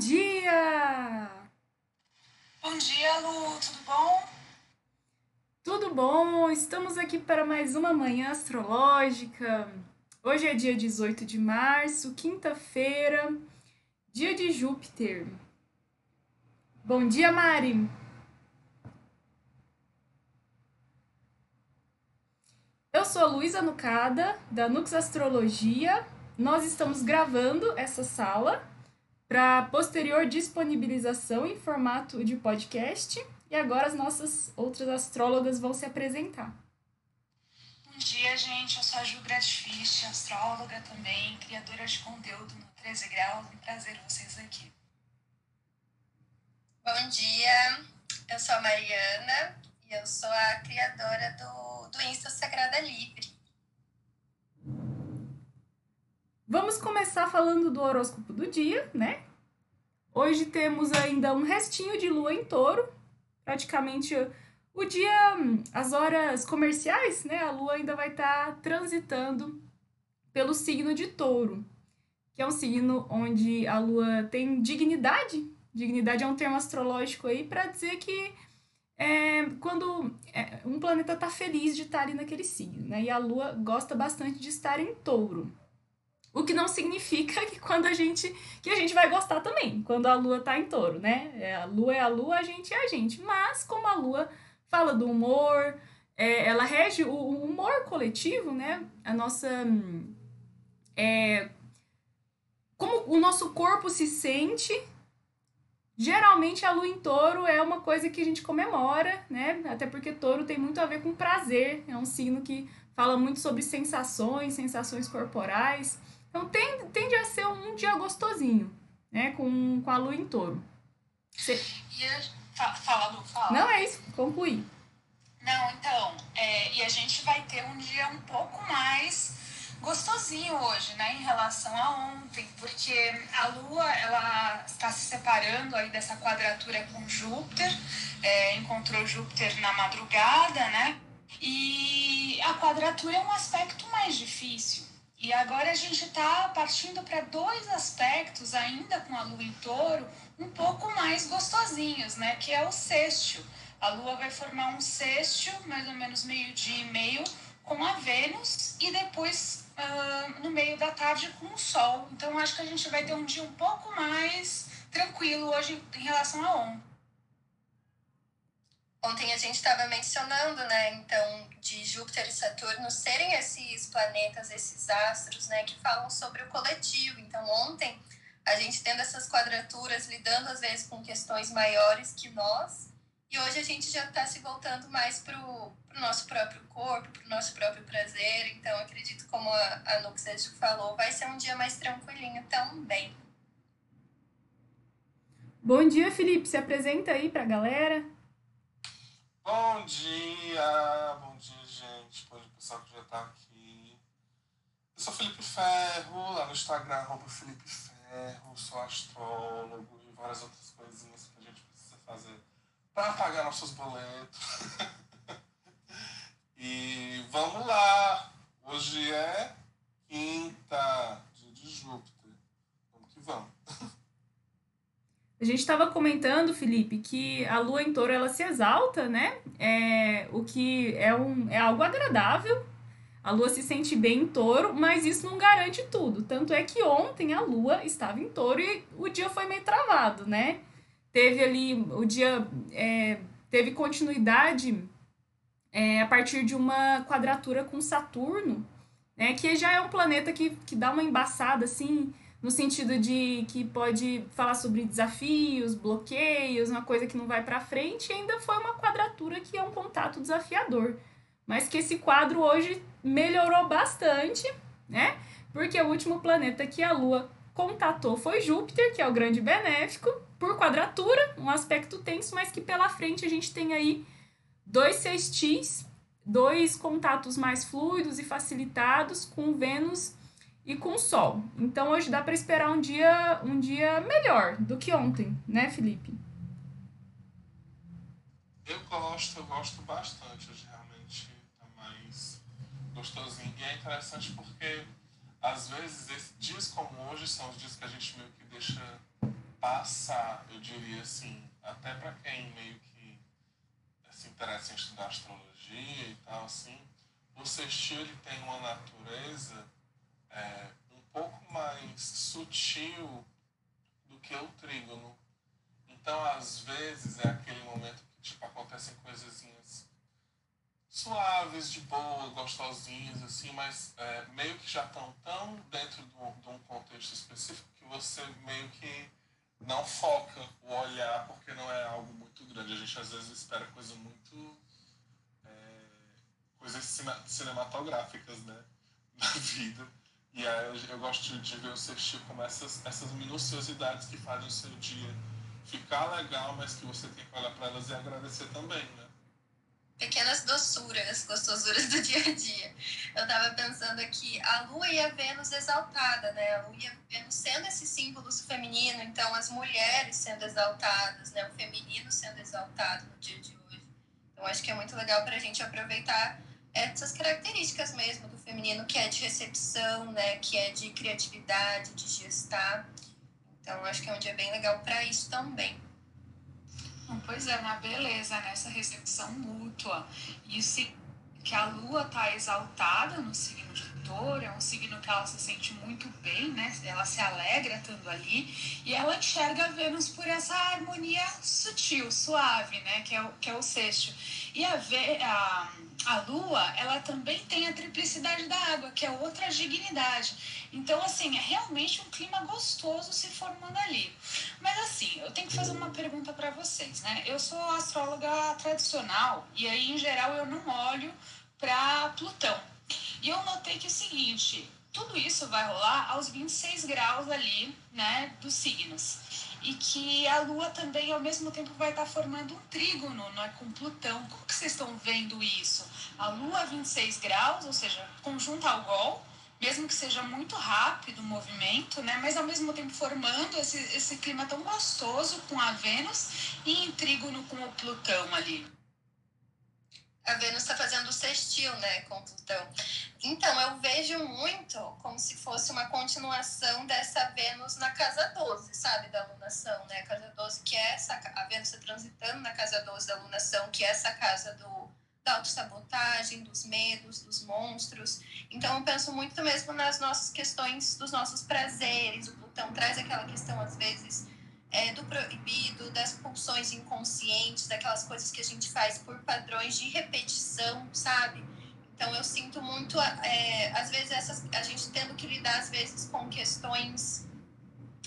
dia! Bom dia, Lu, tudo bom? Tudo bom? Estamos aqui para mais uma manhã astrológica. Hoje é dia 18 de março, quinta-feira, dia de Júpiter. Bom dia, Mari! Eu sou a Luísa Nucada, da Nux Astrologia. Nós estamos gravando essa sala para posterior disponibilização em formato de podcast. E agora as nossas outras astrólogas vão se apresentar. Bom dia, gente. Eu sou a Ju Gradfish, astróloga também, criadora de conteúdo no 13 Graus. Um prazer vocês aqui. Bom dia, eu sou a Mariana e eu sou a criadora do, do Insta Sagrada Livre. Vamos começar falando do horóscopo do dia, né? Hoje temos ainda um restinho de lua em touro, praticamente o dia, as horas comerciais, né? A lua ainda vai estar tá transitando pelo signo de touro, que é um signo onde a lua tem dignidade. Dignidade é um termo astrológico aí para dizer que é, quando é, um planeta está feliz de estar tá ali naquele signo, né? E a lua gosta bastante de estar em touro. O que não significa que quando a gente que a gente vai gostar também, quando a lua tá em touro, né? É, a lua é a lua, a gente é a gente. Mas como a lua fala do humor, é, ela rege o, o, humor coletivo, né? A nossa é, como o nosso corpo se sente. Geralmente a lua em touro é uma coisa que a gente comemora, né? Até porque touro tem muito a ver com prazer, é um signo que fala muito sobre sensações, sensações corporais. Então tende, tende a ser um dia gostosinho, né? Com, com a lua em touro. E a, fala, Lu, fala. Não, é isso, concluí. Não, então, é, e a gente vai ter um dia um pouco mais gostosinho hoje, né, em relação a ontem, porque a Lua, ela está se separando aí dessa quadratura com Júpiter, é, encontrou Júpiter na madrugada, né, e a quadratura é um aspecto mais difícil, e agora a gente está partindo para dois aspectos, ainda com a lua em touro, um pouco mais gostosinhos, né? Que é o sexto. A lua vai formar um sexto, mais ou menos meio-dia e meio, com a Vênus e depois uh, no meio da tarde com o Sol. Então acho que a gente vai ter um dia um pouco mais tranquilo hoje em relação a ontem. Ontem a gente estava mencionando, né, então, de Júpiter e Saturno serem esses planetas, esses astros, né, que falam sobre o coletivo. Então, ontem, a gente tendo essas quadraturas, lidando às vezes com questões maiores que nós, e hoje a gente já está se voltando mais para o nosso próprio corpo, para o nosso próprio prazer. Então, acredito, como a, a falou, vai ser um dia mais tranquilinho também. Bom dia, Felipe. Se apresenta aí para a galera. Bom dia, bom dia, gente. Bom dia, pessoal que já tá aqui. Eu sou Felipe Ferro, lá no Instagram, arroba Felipe Ferro, sou astrólogo e várias outras coisinhas que a gente precisa fazer para pagar nossos boletos. e vamos lá! Hoje é quinta, dia de Júpiter. Vamos que vamos. A gente estava comentando, Felipe, que a lua em touro ela se exalta, né? É, o que é, um, é algo agradável. A lua se sente bem em touro, mas isso não garante tudo. Tanto é que ontem a lua estava em touro e o dia foi meio travado, né? Teve ali, o dia é, teve continuidade é, a partir de uma quadratura com Saturno, né? Que já é um planeta que, que dá uma embaçada assim no sentido de que pode falar sobre desafios, bloqueios, uma coisa que não vai para frente, e ainda foi uma quadratura que é um contato desafiador. Mas que esse quadro hoje melhorou bastante, né? Porque o último planeta que a Lua contatou foi Júpiter, que é o grande benéfico, por quadratura, um aspecto tenso, mas que pela frente a gente tem aí dois sextis, dois contatos mais fluidos e facilitados com Vênus e com sol. Então hoje dá para esperar um dia, um dia melhor do que ontem, né, Felipe? Eu gosto, eu gosto bastante. Hoje realmente tá mais gostosinho. E é interessante porque às vezes esses dias como hoje são os dias que a gente meio que deixa passar, eu diria assim, até para quem meio que se interessa em estudar astrologia e tal, assim, o sextil ele tem uma natureza é, um pouco mais sutil do que o trígono. Então, às vezes, é aquele momento que tipo, acontecem coisinhas suaves, de boa, gostosinhas, assim, mas é, meio que já estão tão dentro de um, contexto específico que você meio que não foca o olhar porque não é algo muito grande. A gente às vezes espera coisa muito. É, coisas cinematográficas, né? Na vida. E aí eu, eu gosto de ver o sextil como essas, essas minuciosidades que fazem o seu dia ficar legal, mas que você tem que olhar para elas e agradecer também, né? pequenas doçuras, gostosuras do dia a dia. Eu estava pensando aqui, a Lua e a Vênus exaltada, né? A Lua e a Vênus sendo esse símbolo feminino, então as mulheres sendo exaltadas, né? O feminino sendo exaltado no dia de hoje. Então acho que é muito legal para a gente aproveitar essas características mesmo do feminino, que é de recepção, né? Que é de criatividade, de gestar. Então acho que é um dia bem legal para isso também. Pois é, uma beleza nessa recepção mútua. Isso que a lua está exaltada no signo de touro, é um signo que ela se sente muito bem, né? Ela se alegra estando ali e ela enxerga Vênus por essa harmonia sutil, suave, né? Que é o, que é o sexto. E a, a, a lua, ela também tem a triplicidade da água, que é outra dignidade. Então, assim, é realmente um clima gostoso se formando ali. Mas, assim, eu tenho que fazer uma pergunta para vocês, né? Eu sou astróloga tradicional e aí, em geral, eu não olho para Plutão. E eu notei que é o seguinte, tudo isso vai rolar aos 26 graus ali, né, dos signos. E que a Lua também, ao mesmo tempo, vai estar formando um trígono é com Plutão. Como que vocês estão vendo isso? A Lua a 26 graus, ou seja, conjunta ao Gol, mesmo que seja muito rápido o movimento, né? Mas ao mesmo tempo formando esse, esse clima tão gostoso com a Vênus e em trígono com o Plutão ali. A Vênus está fazendo o sextil, né, com Plutão. Então, eu vejo muito como se fosse uma continuação dessa Vênus na casa 12, sabe, da alunação, né? A casa 12, que é essa. A Vênus está transitando na casa 12 da alunação, que é essa casa do da autossabotagem, dos medos, dos monstros. Então, eu penso muito mesmo nas nossas questões dos nossos prazeres. O Plutão traz aquela questão, às vezes, é, do proibido, das pulsões inconscientes, daquelas coisas que a gente faz por padrões de repetição, sabe? Então, eu sinto muito, é, às vezes, essas, a gente tendo que lidar, às vezes, com questões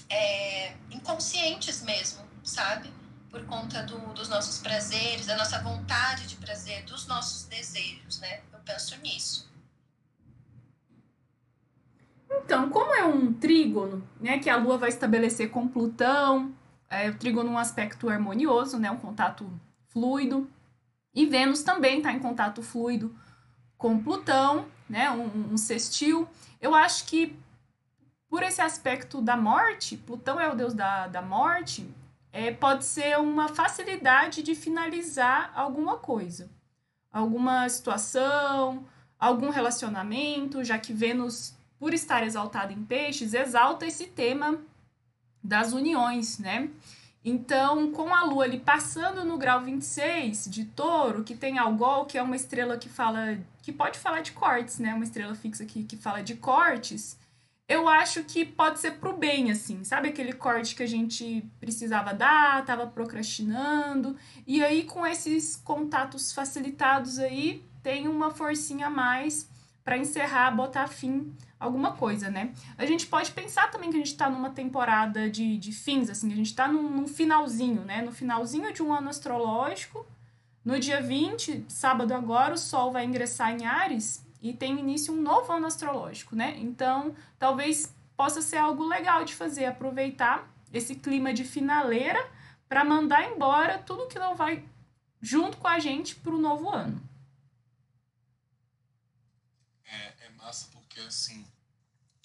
é, inconscientes mesmo, sabe? por conta do, dos nossos prazeres, da nossa vontade de prazer, dos nossos desejos, né? Eu penso nisso. Então, como é um trígono, né, que a Lua vai estabelecer com Plutão, é, o trígono é um aspecto harmonioso, né, um contato fluido, e Vênus também está em contato fluido com Plutão, né, um, um sextil. Eu acho que por esse aspecto da morte, Plutão é o deus da, da morte, é, pode ser uma facilidade de finalizar alguma coisa, alguma situação, algum relacionamento, já que Vênus, por estar exaltada em peixes, exalta esse tema das uniões, né? Então, com a Lua ali passando no grau 26 de touro, que tem Algol, que é uma estrela que fala. que pode falar de cortes, né? Uma estrela fixa que, que fala de cortes eu acho que pode ser pro bem, assim, sabe aquele corte que a gente precisava dar, tava procrastinando, e aí com esses contatos facilitados aí, tem uma forcinha a mais para encerrar, botar fim alguma coisa, né? A gente pode pensar também que a gente tá numa temporada de, de fins, assim, a gente tá num, num finalzinho, né? No finalzinho de um ano astrológico, no dia 20, sábado agora, o Sol vai ingressar em Ares, e tem início um novo ano astrológico, né? Então, talvez possa ser algo legal de fazer, aproveitar esse clima de finaleira para mandar embora tudo que não vai junto com a gente para o novo ano. É, é massa porque assim,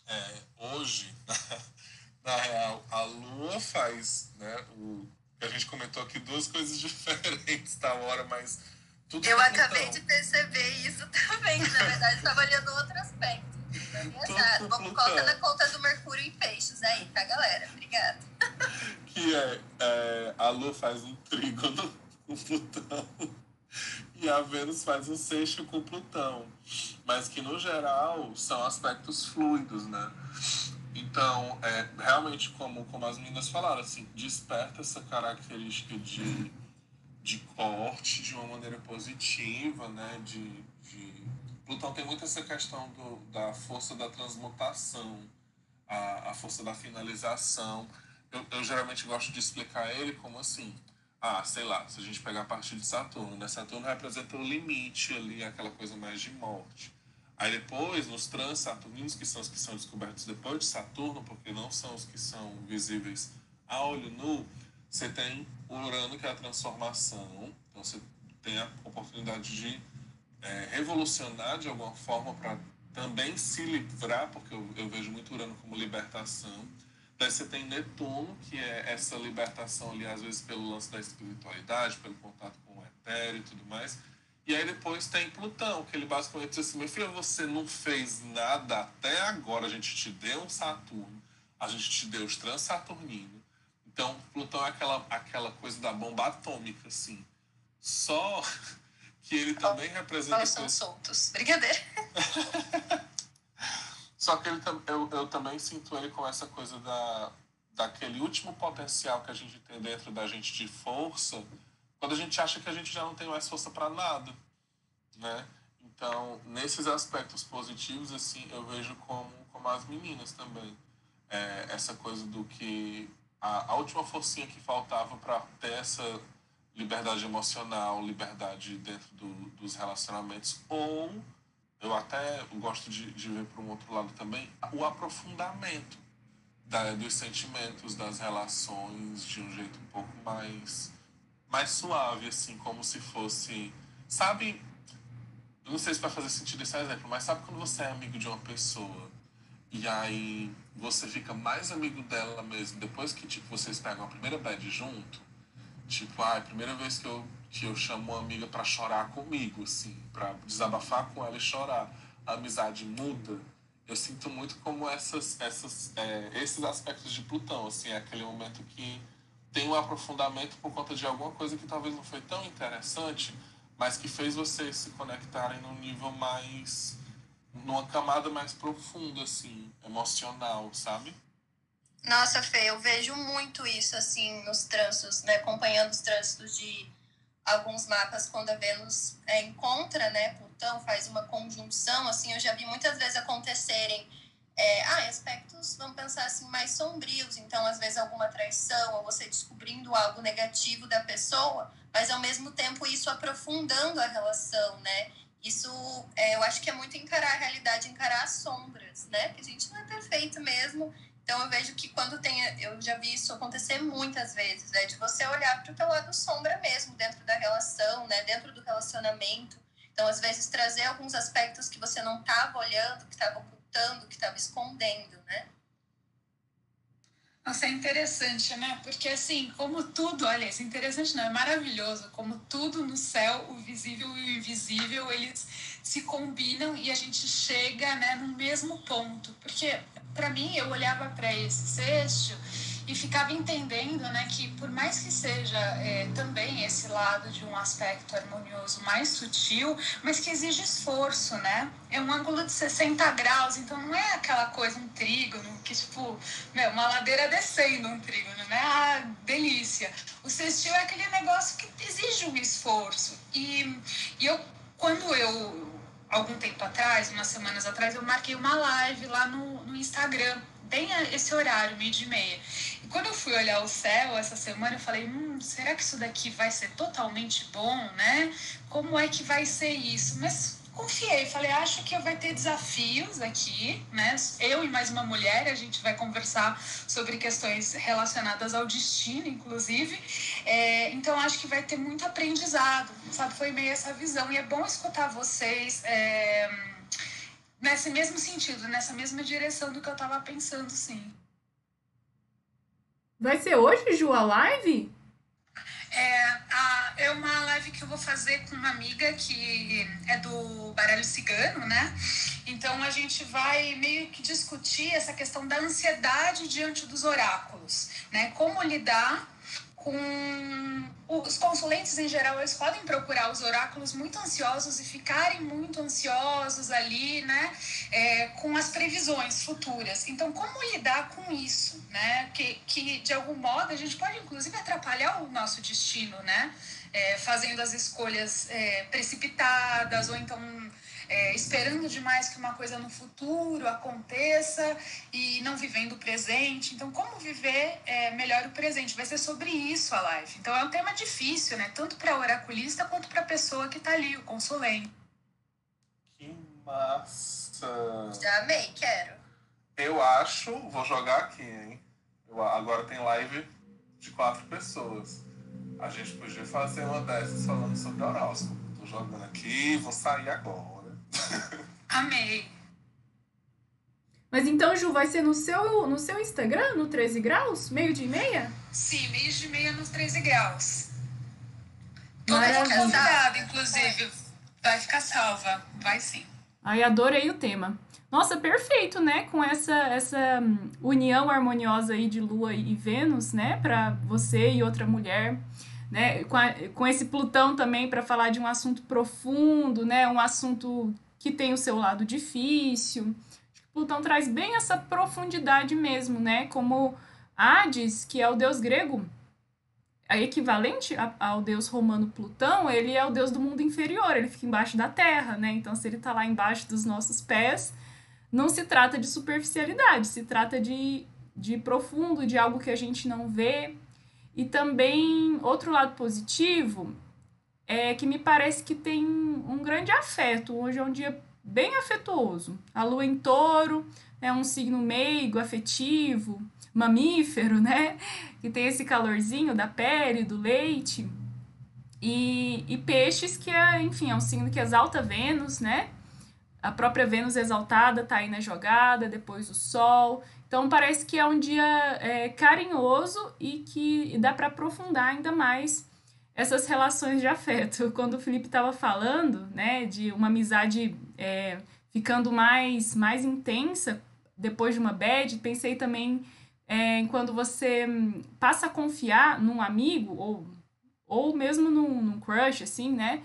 é, hoje, na real, a Lua faz, né, o a gente comentou aqui duas coisas diferentes da hora, mas tudo eu acabei Plutão. de perceber isso também, na verdade estava olhando outro aspecto. Vamos colocar na conta do Mercúrio em peixes aí, tá, galera? Obrigada. que é, é, a Lua faz um trígono com Plutão e a Vênus faz um sexto com Plutão, mas que no geral são aspectos fluidos, né? Então, é, realmente, como, como as meninas falaram, assim, desperta essa característica de, de corte de uma maneira positiva, né? De, de... Plutão tem muito essa questão do, da força da transmutação, a, a força da finalização. Eu, eu geralmente gosto de explicar ele como assim, ah, sei lá, se a gente pegar a partir de Saturno, né? Saturno representa o limite ali, aquela coisa mais de morte. Aí depois, nos transaturninos, que são os que são descobertos depois de Saturno, porque não são os que são visíveis a olho nu, você tem Urano, que é a transformação. Então você tem a oportunidade de é, revolucionar de alguma forma para também se livrar, porque eu, eu vejo muito Urano como libertação. Daí você tem Netuno, que é essa libertação ali, às vezes pelo lance da espiritualidade, pelo contato com o etéreo e tudo mais. E aí depois tem Plutão, que ele basicamente diz assim, meu filho, você não fez nada até agora, a gente te deu um Saturno, a gente te deu os transaturninos. Então, Plutão é aquela, aquela coisa da bomba atômica, assim. Só que ele também representa... Nós somos soltos. Brincadeira. Só que ele, eu, eu também sinto ele com essa coisa da, daquele último potencial que a gente tem dentro da gente de força, quando a gente acha que a gente já não tem mais força para nada, né? Então, nesses aspectos positivos, assim, eu vejo como, como as meninas também. É, essa coisa do que a, a última forcinha que faltava para ter essa liberdade emocional, liberdade dentro do, dos relacionamentos, ou eu até gosto de, de ver para um outro lado também, o aprofundamento da, dos sentimentos, das relações de um jeito um pouco mais mais suave, assim, como se fosse. Sabe? Não sei se vai fazer sentido esse exemplo, mas sabe quando você é amigo de uma pessoa e aí você fica mais amigo dela mesmo depois que tipo, vocês pegam a primeira bad junto? Tipo, ah, a primeira vez que eu, que eu chamo uma amiga para chorar comigo, assim, para desabafar com ela e chorar. A amizade muda. Eu sinto muito como essas, essas, é, esses aspectos de Plutão, assim, é aquele momento que tem um aprofundamento por conta de alguma coisa que talvez não foi tão interessante, mas que fez vocês se conectarem num nível mais. numa camada mais profunda, assim, emocional, sabe? Nossa, Fê, eu vejo muito isso, assim, nos trânsitos, né? Acompanhando os trânsitos de alguns mapas, quando a Vênus é, encontra, né, Plutão, faz uma conjunção, assim, eu já vi muitas vezes acontecerem é, ah, aspectos, vamos pensar assim, mais sombrios. Então, às vezes, alguma traição, ou você descobrindo algo negativo da pessoa, mas ao mesmo tempo isso aprofundando a relação, né? Isso, é, eu acho que é muito encarar a realidade, encarar as sombras, né? Que a gente não é perfeito mesmo. Então, eu vejo que quando tem, eu já vi isso acontecer muitas vezes, né? De você olhar para o teu lado sombra mesmo, dentro da relação, né? Dentro do relacionamento. Então, às vezes, trazer alguns aspectos que você não estava olhando, que estavam ocultando, que estava escondendo, né? Nossa, é interessante, né? Porque assim, como tudo, olha, isso é interessante, não, é maravilhoso, como tudo no céu, o visível e o invisível, eles se combinam e a gente chega, né, no mesmo ponto. Porque para mim, eu olhava para esse sexto e ficava entendendo né, que por mais que seja é, também esse lado de um aspecto harmonioso mais sutil, mas que exige esforço, né? É um ângulo de 60 graus, então não é aquela coisa, um trígono, que tipo, meu, uma ladeira descendo um trígono, né? Ah, delícia. O sextil é aquele negócio que exige um esforço. E, e eu, quando eu, algum tempo atrás, umas semanas atrás, eu marquei uma live lá no, no Instagram bem esse horário, meio de meia. E quando eu fui olhar o céu essa semana, eu falei, hum, será que isso daqui vai ser totalmente bom, né? Como é que vai ser isso? Mas confiei, falei, acho que vai ter desafios aqui, né? Eu e mais uma mulher, a gente vai conversar sobre questões relacionadas ao destino, inclusive. É, então, acho que vai ter muito aprendizado, sabe? Foi meio essa visão. E é bom escutar vocês. É, nesse mesmo sentido, nessa mesma direção do que eu tava pensando, sim. Vai ser hoje, Ju, a live? É, a, é uma live que eu vou fazer com uma amiga que é do baralho cigano, né? Então a gente vai meio que discutir essa questão da ansiedade diante dos oráculos né? Como lidar com os consulentes em geral eles podem procurar os oráculos muito ansiosos e ficarem muito ansiosos ali, né, é, com as previsões futuras. Então, como lidar com isso, né, que, que de algum modo a gente pode inclusive atrapalhar o nosso destino, né, é, fazendo as escolhas é, precipitadas ou então é, esperando demais que uma coisa no futuro aconteça e não vivendo o presente. Então, como viver é, melhor o presente? Vai ser sobre isso a live. Então, é um tema difícil, né? Tanto para o oraculista quanto para a pessoa que está ali, o consulente. Que massa! Já amei, quero. Eu acho, vou jogar aqui, hein? Eu, agora tem live de quatro pessoas. A gente podia fazer uma dessas falando sobre horóscopo. Tô jogando aqui, vou sair agora. Amei. Mas então, Ju, vai ser no seu, no seu Instagram, no 13 graus? Meio de meia? Sim, meio de meia nos 13 graus. Convidado, inclusive. Vai ficar salva. Vai sim. Ai, adorei o tema. Nossa, perfeito, né? Com essa, essa hum, união harmoniosa aí de Lua e Vênus, né? Para você e outra mulher, né? Com, a- com esse Plutão também para falar de um assunto profundo, né? Um assunto que tem o seu lado difícil. Plutão traz bem essa profundidade mesmo, né? Como Hades, que é o deus grego, é equivalente a- ao deus romano Plutão, ele é o deus do mundo inferior, ele fica embaixo da terra, né? Então, se ele tá lá embaixo dos nossos pés, não se trata de superficialidade, se trata de, de profundo, de algo que a gente não vê. E também, outro lado positivo é que me parece que tem um grande afeto. Hoje é um dia bem afetuoso. A lua em touro é um signo meigo, afetivo, mamífero, né? Que tem esse calorzinho da pele, do leite. E, e peixes, que é, enfim, é um signo que exalta Vênus, né? A própria Vênus exaltada tá aí na jogada, depois o Sol. Então parece que é um dia é, carinhoso e que dá para aprofundar ainda mais essas relações de afeto. Quando o Felipe estava falando, né, de uma amizade é, ficando mais, mais intensa depois de uma bad, pensei também é, em quando você passa a confiar num amigo ou, ou mesmo num, num crush, assim, né?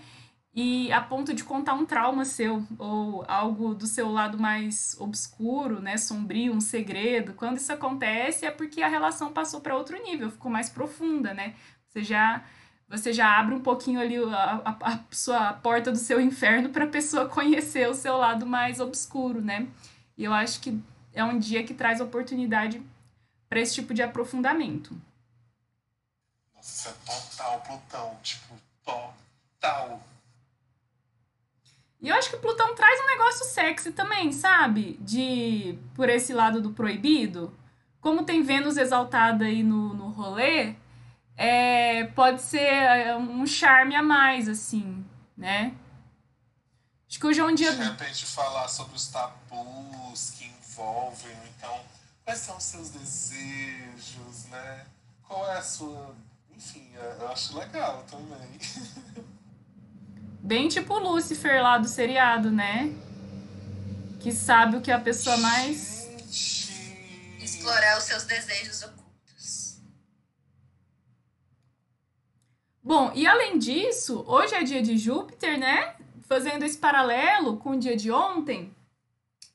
E a ponto de contar um trauma seu ou algo do seu lado mais obscuro, né, sombrio, um segredo. Quando isso acontece é porque a relação passou para outro nível, ficou mais profunda, né? Você já você já abre um pouquinho ali a, a, a sua porta do seu inferno para a pessoa conhecer o seu lado mais obscuro, né? E eu acho que é um dia que traz oportunidade para esse tipo de aprofundamento. Nossa, total Plutão. Tipo, total. E eu acho que Plutão traz um negócio sexy também, sabe? De por esse lado do proibido. Como tem Vênus exaltada aí no, no rolê, é, pode ser é, um charme a mais, assim, né? Acho que hoje é um dia. De repente falar sobre os tabus que envolvem, então, quais são os seus desejos, né? Qual é a sua. Enfim, eu acho legal também. Bem tipo o Lúcifer lá do seriado, né? Que sabe o que a pessoa mais. Explorar os seus desejos ocultos. Bom, e além disso, hoje é dia de Júpiter, né? Fazendo esse paralelo com o dia de ontem,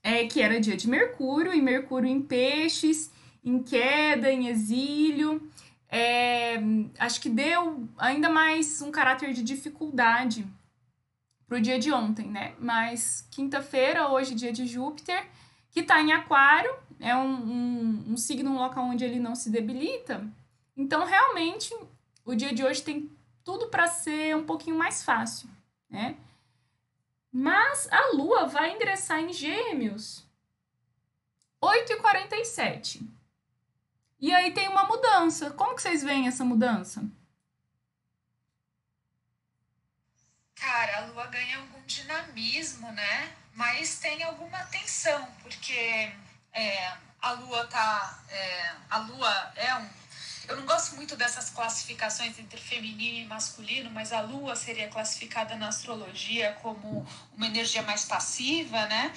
é que era dia de Mercúrio, e Mercúrio em peixes, em queda, em exílio. É, acho que deu ainda mais um caráter de dificuldade pro dia de ontem, né? Mas quinta-feira, hoje, dia de Júpiter, que tá em Aquário, é um, um, um signo, um local onde ele não se debilita. Então, realmente, o dia de hoje tem tudo para ser um pouquinho mais fácil, né? Mas a Lua vai ingressar em Gêmeos 8h47. E aí tem uma mudança. Como que vocês veem essa mudança? Cara, a lua ganha algum dinamismo, né? Mas tem alguma tensão, porque é, a lua tá. é, a lua é um. Eu não gosto muito dessas classificações entre feminino e masculino, mas a lua seria classificada na astrologia como uma energia mais passiva, né?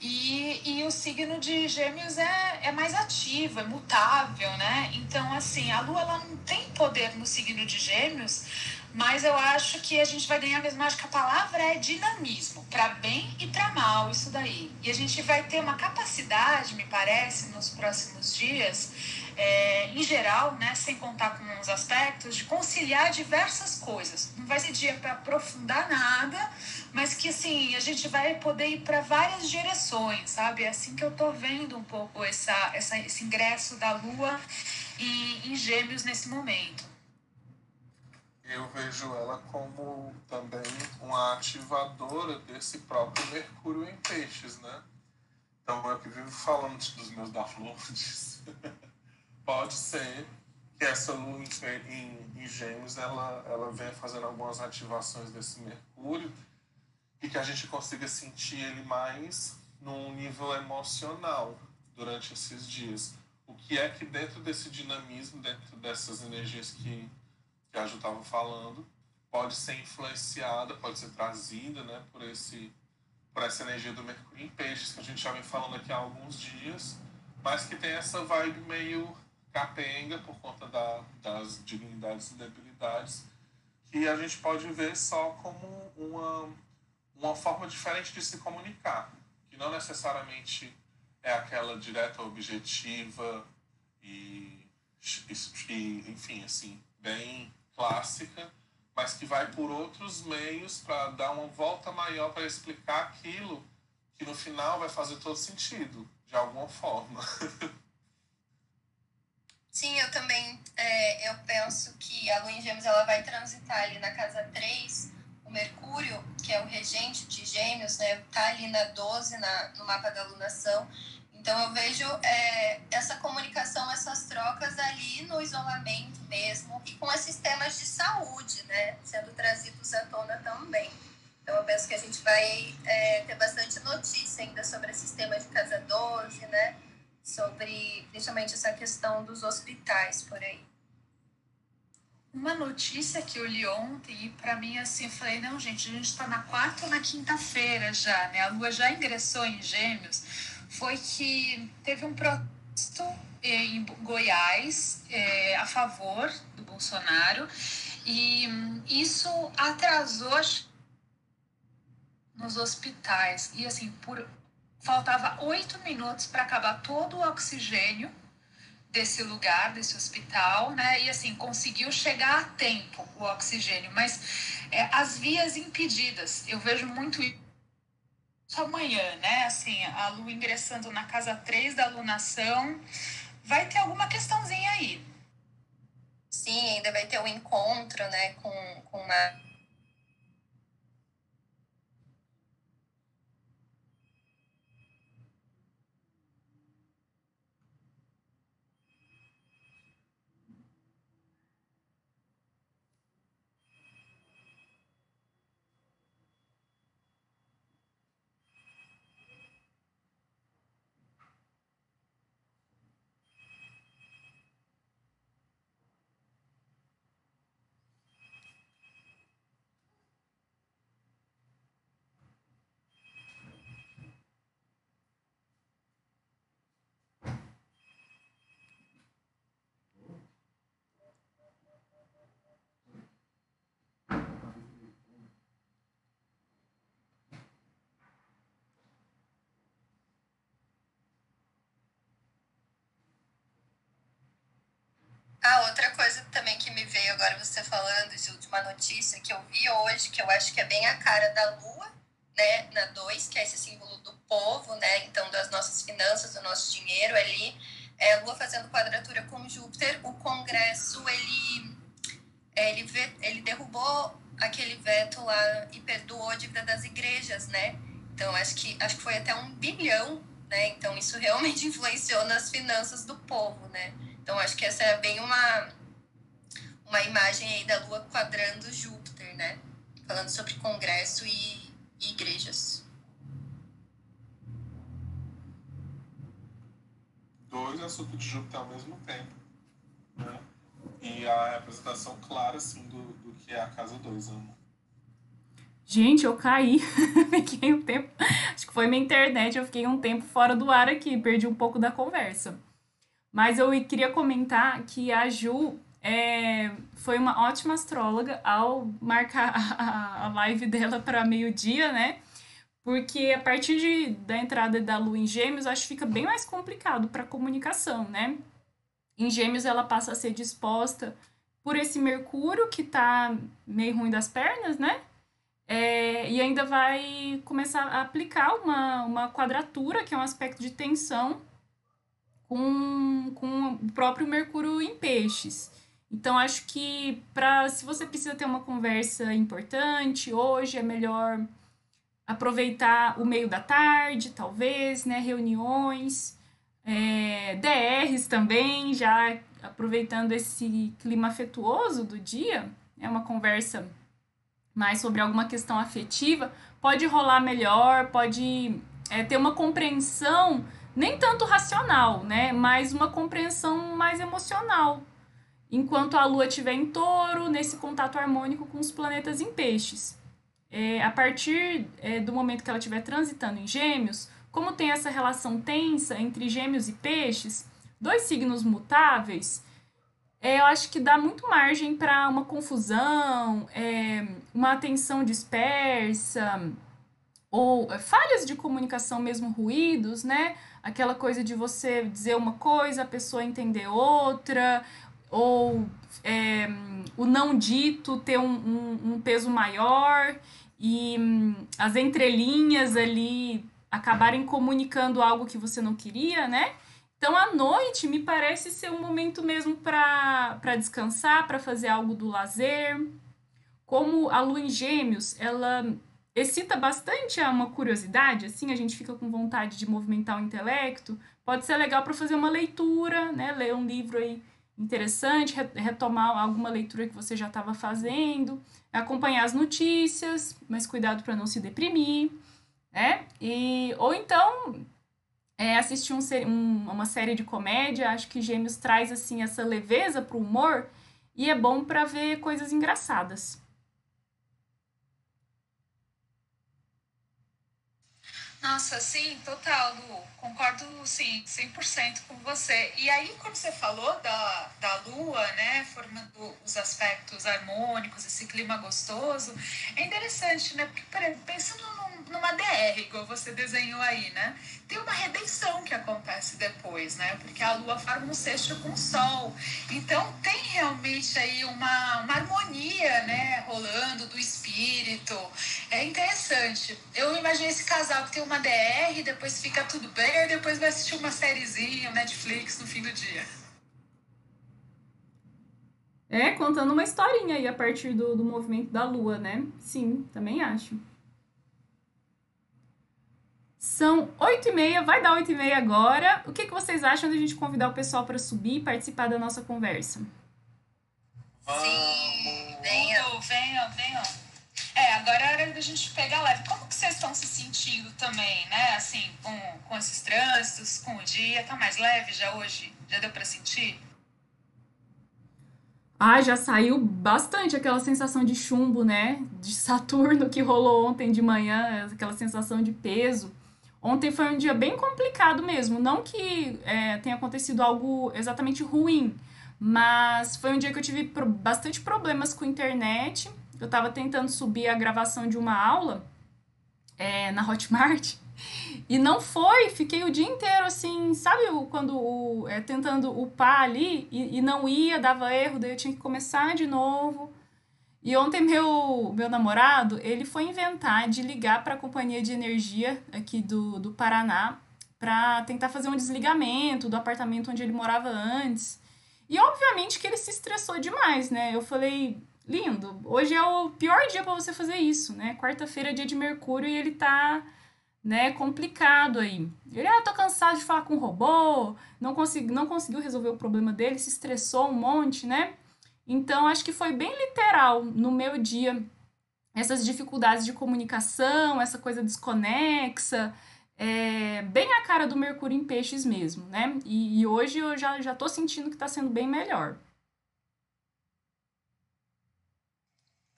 E, e o signo de Gêmeos é, é mais ativo, é mutável, né? Então, assim, a Lua ela não tem poder no signo de Gêmeos, mas eu acho que a gente vai ganhar mesmo. Acho que a palavra é dinamismo, para bem e para mal, isso daí. E a gente vai ter uma capacidade, me parece, nos próximos dias, é, em geral, né, sem contar com os aspectos, de conciliar diversas coisas. Não vai ser dia para aprofundar nada, mas que assim a gente vai poder ir para várias direções, sabe? É assim que eu tô vendo um pouco essa, essa, esse ingresso da Lua em, em Gêmeos nesse momento eu vejo ela como também uma ativadora desse próprio Mercúrio em Peixes, né? Então, eu que vivo falando dos meus downloads, pode ser que essa lua em, em, em, Gêmeos ela, ela venha fazendo algumas ativações desse Mercúrio e que a gente consiga sentir ele mais num nível emocional durante esses dias. O que é que dentro desse dinamismo, dentro dessas energias que que a Ju estava falando, pode ser influenciada, pode ser trazida né, por, esse, por essa energia do Mercúrio em Peixes, que a gente já vem falando aqui há alguns dias, mas que tem essa vibe meio capenga por conta da, das dignidades e debilidades, que a gente pode ver só como uma, uma forma diferente de se comunicar, que não necessariamente é aquela direta objetiva e, e enfim, assim, bem clássica, mas que vai por outros meios para dar uma volta maior para explicar aquilo que no final vai fazer todo sentido, de alguma forma. Sim, eu também é, eu penso que a Lua em Gêmeos ela vai transitar ali na casa 3, o Mercúrio, que é o regente de Gêmeos, né, tá ali na 12 na, no mapa da lunação, então eu vejo é, essa comunicação, essas trocas ali no isolamento mesmo e com esses temas de saúde, né, sendo trazidos à tona também. Então eu penso que a gente vai é, ter bastante notícia ainda sobre esses temas de casa 12, né, sobre principalmente essa questão dos hospitais por aí. Uma notícia que eu li ontem e para mim assim, eu falei, não gente, a gente está na quarta ou na quinta-feira já, né, a Lua já ingressou em gêmeos, foi que teve um protesto em Goiás é, a favor do Bolsonaro e isso atrasou nos hospitais e assim por faltava oito minutos para acabar todo o oxigênio desse lugar, desse hospital, né? E assim conseguiu chegar a tempo o oxigênio, mas é, as vias impedidas. Eu vejo muito isso só amanhã, né? Assim, a Lua ingressando na casa 3 da lunação. Vai ter alguma questãozinha aí. Sim, ainda vai ter um encontro, né, com, com uma Ah, outra coisa também que me veio agora você falando de uma notícia que eu vi hoje, que eu acho que é bem a cara da Lua, né, na 2, que é esse símbolo do povo, né, então das nossas finanças, do nosso dinheiro ali, é Lua fazendo quadratura com Júpiter, o Congresso, ele, é, ele, ele derrubou aquele veto lá e perdoou a dívida das igrejas, né, então acho que, acho que foi até um bilhão, né, então isso realmente influenciou nas finanças do povo, né, então, acho que essa é bem uma, uma imagem aí da Lua quadrando Júpiter, né? Falando sobre congresso e, e igrejas. Dois assuntos de Júpiter ao mesmo tempo. Né? E a representação clara, assim, do, do que é a casa 2, amo. Gente, eu caí. fiquei um tempo. Acho que foi minha internet. Eu fiquei um tempo fora do ar aqui. Perdi um pouco da conversa. Mas eu queria comentar que a Ju é, foi uma ótima astróloga ao marcar a, a live dela para meio-dia, né? Porque a partir de, da entrada da lua em Gêmeos, acho que fica bem mais complicado para comunicação, né? Em Gêmeos, ela passa a ser disposta por esse Mercúrio que tá meio ruim das pernas, né? É, e ainda vai começar a aplicar uma, uma quadratura, que é um aspecto de tensão, com, com o próprio Mercúrio em peixes. Então, acho que para se você precisa ter uma conversa importante hoje, é melhor aproveitar o meio da tarde, talvez, né? Reuniões, é, DRs também, já aproveitando esse clima afetuoso do dia, é uma conversa mais sobre alguma questão afetiva, pode rolar melhor, pode é, ter uma compreensão nem tanto racional, né? Mas uma compreensão mais emocional. Enquanto a Lua estiver em touro, nesse contato harmônico com os planetas em peixes. É, a partir é, do momento que ela estiver transitando em gêmeos, como tem essa relação tensa entre gêmeos e peixes, dois signos mutáveis, é, eu acho que dá muito margem para uma confusão, é, uma atenção dispersa, ou é, falhas de comunicação mesmo, ruídos, né? Aquela coisa de você dizer uma coisa, a pessoa entender outra, ou é, o não dito ter um, um, um peso maior e hum, as entrelinhas ali acabarem comunicando algo que você não queria, né? Então, a noite me parece ser um momento mesmo para descansar, para fazer algo do lazer. Como a lua em gêmeos, ela excita bastante uma curiosidade, assim, a gente fica com vontade de movimentar o intelecto. Pode ser legal para fazer uma leitura, né? Ler um livro aí interessante, retomar alguma leitura que você já estava fazendo, acompanhar as notícias, mas cuidado para não se deprimir, né? E, ou então é, assistir um, um, uma série de comédia, acho que Gêmeos traz assim essa leveza para o humor e é bom para ver coisas engraçadas. Nossa, sim, total, Lu. Concordo, sim, 100% com você. E aí, quando você falou da, da lua, né, formando os aspectos harmônicos, esse clima gostoso, é interessante, né? Porque, pensando numa DR, igual você desenhou aí, né? Tem uma redenção que acontece depois, né? Porque a Lua forma um sexto com o Sol. Então tem realmente aí uma, uma harmonia, né? Rolando do espírito. É interessante. Eu imaginei esse casal que tem uma DR, depois fica tudo bem, depois vai assistir uma sériezinha, Netflix no fim do dia. É, contando uma historinha aí a partir do, do movimento da Lua, né? Sim, também acho. São 8 e meia, vai dar 8 e meia agora. O que, que vocês acham da gente convidar o pessoal para subir e participar da nossa conversa? Sim, venham, venham, venham. É, agora é hora da gente pegar leve. Como que vocês estão se sentindo também, né? Assim, com, com esses trânsitos, com o dia. Tá mais leve já hoje? Já deu para sentir? Ah, já saiu bastante aquela sensação de chumbo, né? De Saturno que rolou ontem de manhã, aquela sensação de peso. Ontem foi um dia bem complicado mesmo. Não que é, tenha acontecido algo exatamente ruim, mas foi um dia que eu tive bastante problemas com a internet. Eu estava tentando subir a gravação de uma aula é, na Hotmart e não foi. Fiquei o dia inteiro assim, sabe quando o, é, tentando upar ali e, e não ia, dava erro, daí eu tinha que começar de novo. E ontem meu, meu namorado, ele foi inventar de ligar para a companhia de energia aqui do, do Paraná para tentar fazer um desligamento do apartamento onde ele morava antes. E obviamente que ele se estressou demais, né? Eu falei, lindo, hoje é o pior dia para você fazer isso, né? Quarta-feira é dia de Mercúrio e ele tá, né, complicado aí. Ele, ah, tô cansado de falar com o robô, não, consegui, não conseguiu resolver o problema dele, se estressou um monte, né? Então, acho que foi bem literal no meu dia essas dificuldades de comunicação, essa coisa desconexa, é, bem a cara do Mercúrio em Peixes mesmo, né? E, e hoje eu já, já tô sentindo que está sendo bem melhor.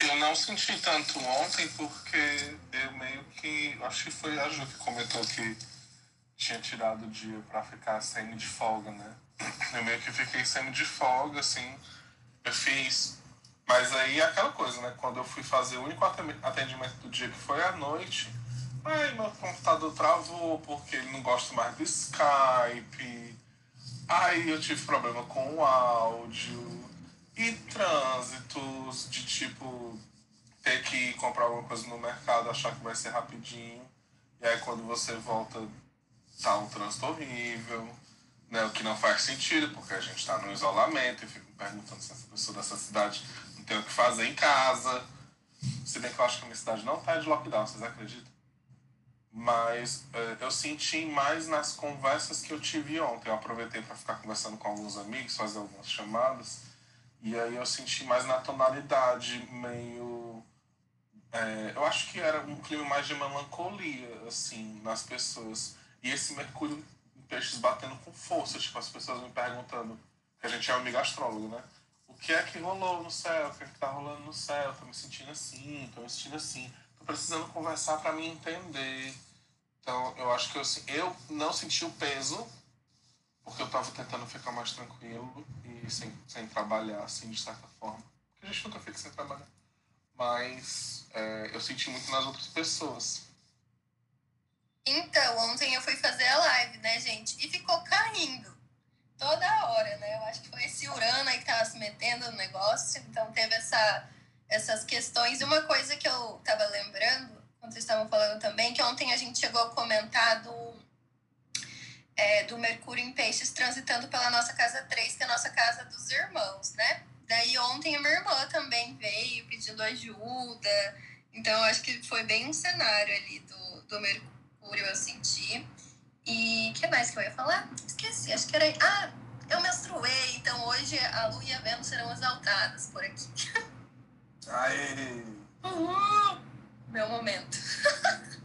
Eu não senti tanto ontem porque eu meio que. Acho que foi a Ju que comentou que tinha tirado o dia para ficar saindo de folga, né? eu meio que fiquei sendo de folga, assim. Eu fiz. Mas aí é aquela coisa, né? Quando eu fui fazer o único atendimento do dia, que foi à noite, aí meu computador travou porque ele não gosta mais do Skype. Aí eu tive problema com o áudio. E trânsitos de tipo ter que comprar alguma coisa no mercado, achar que vai ser rapidinho. E aí quando você volta, tá um trânsito horrível né, o que não faz sentido, porque a gente está no isolamento e fica perguntando se essa pessoa dessa cidade não tem o que fazer em casa. Se bem que eu acho que a minha cidade não está de lockdown, vocês acreditam? Mas é, eu senti mais nas conversas que eu tive ontem. Eu aproveitei para ficar conversando com alguns amigos, fazer algumas chamadas. E aí eu senti mais na tonalidade, meio. É, eu acho que era um clima mais de melancolia, assim, nas pessoas. E esse Mercúrio peixes batendo com força, tipo, as pessoas me perguntando, que a gente é amigo astrólogo, né? O que é que rolou no céu? O que é que tá rolando no céu? Tô me sentindo assim, tô me sentindo assim. Tô precisando conversar para me entender. Então, eu acho que eu, eu não senti o peso, porque eu tava tentando ficar mais tranquilo e sem, sem trabalhar, assim, de certa forma. Porque a gente nunca fica sem trabalhar. Mas é, eu senti muito nas outras pessoas. Então, ontem eu fui fazer a live, né, gente? E ficou caindo toda hora, né? Eu acho que foi esse Urano aí que tava se metendo no negócio. Então, teve essa, essas questões. E uma coisa que eu tava lembrando, quando vocês estavam falando também, que ontem a gente chegou a comentar do, é, do Mercúrio em Peixes transitando pela nossa casa 3, que é a nossa casa dos irmãos, né? Daí ontem a minha irmã também veio pedindo ajuda. Então, eu acho que foi bem um cenário ali do, do Mercúrio Mercúrio eu senti. E o que mais que eu ia falar? Esqueci, acho que era. Ah, eu menstruei, então hoje a Lua e a Vênus serão exaltadas por aqui. Aê! Uhul! Meu momento.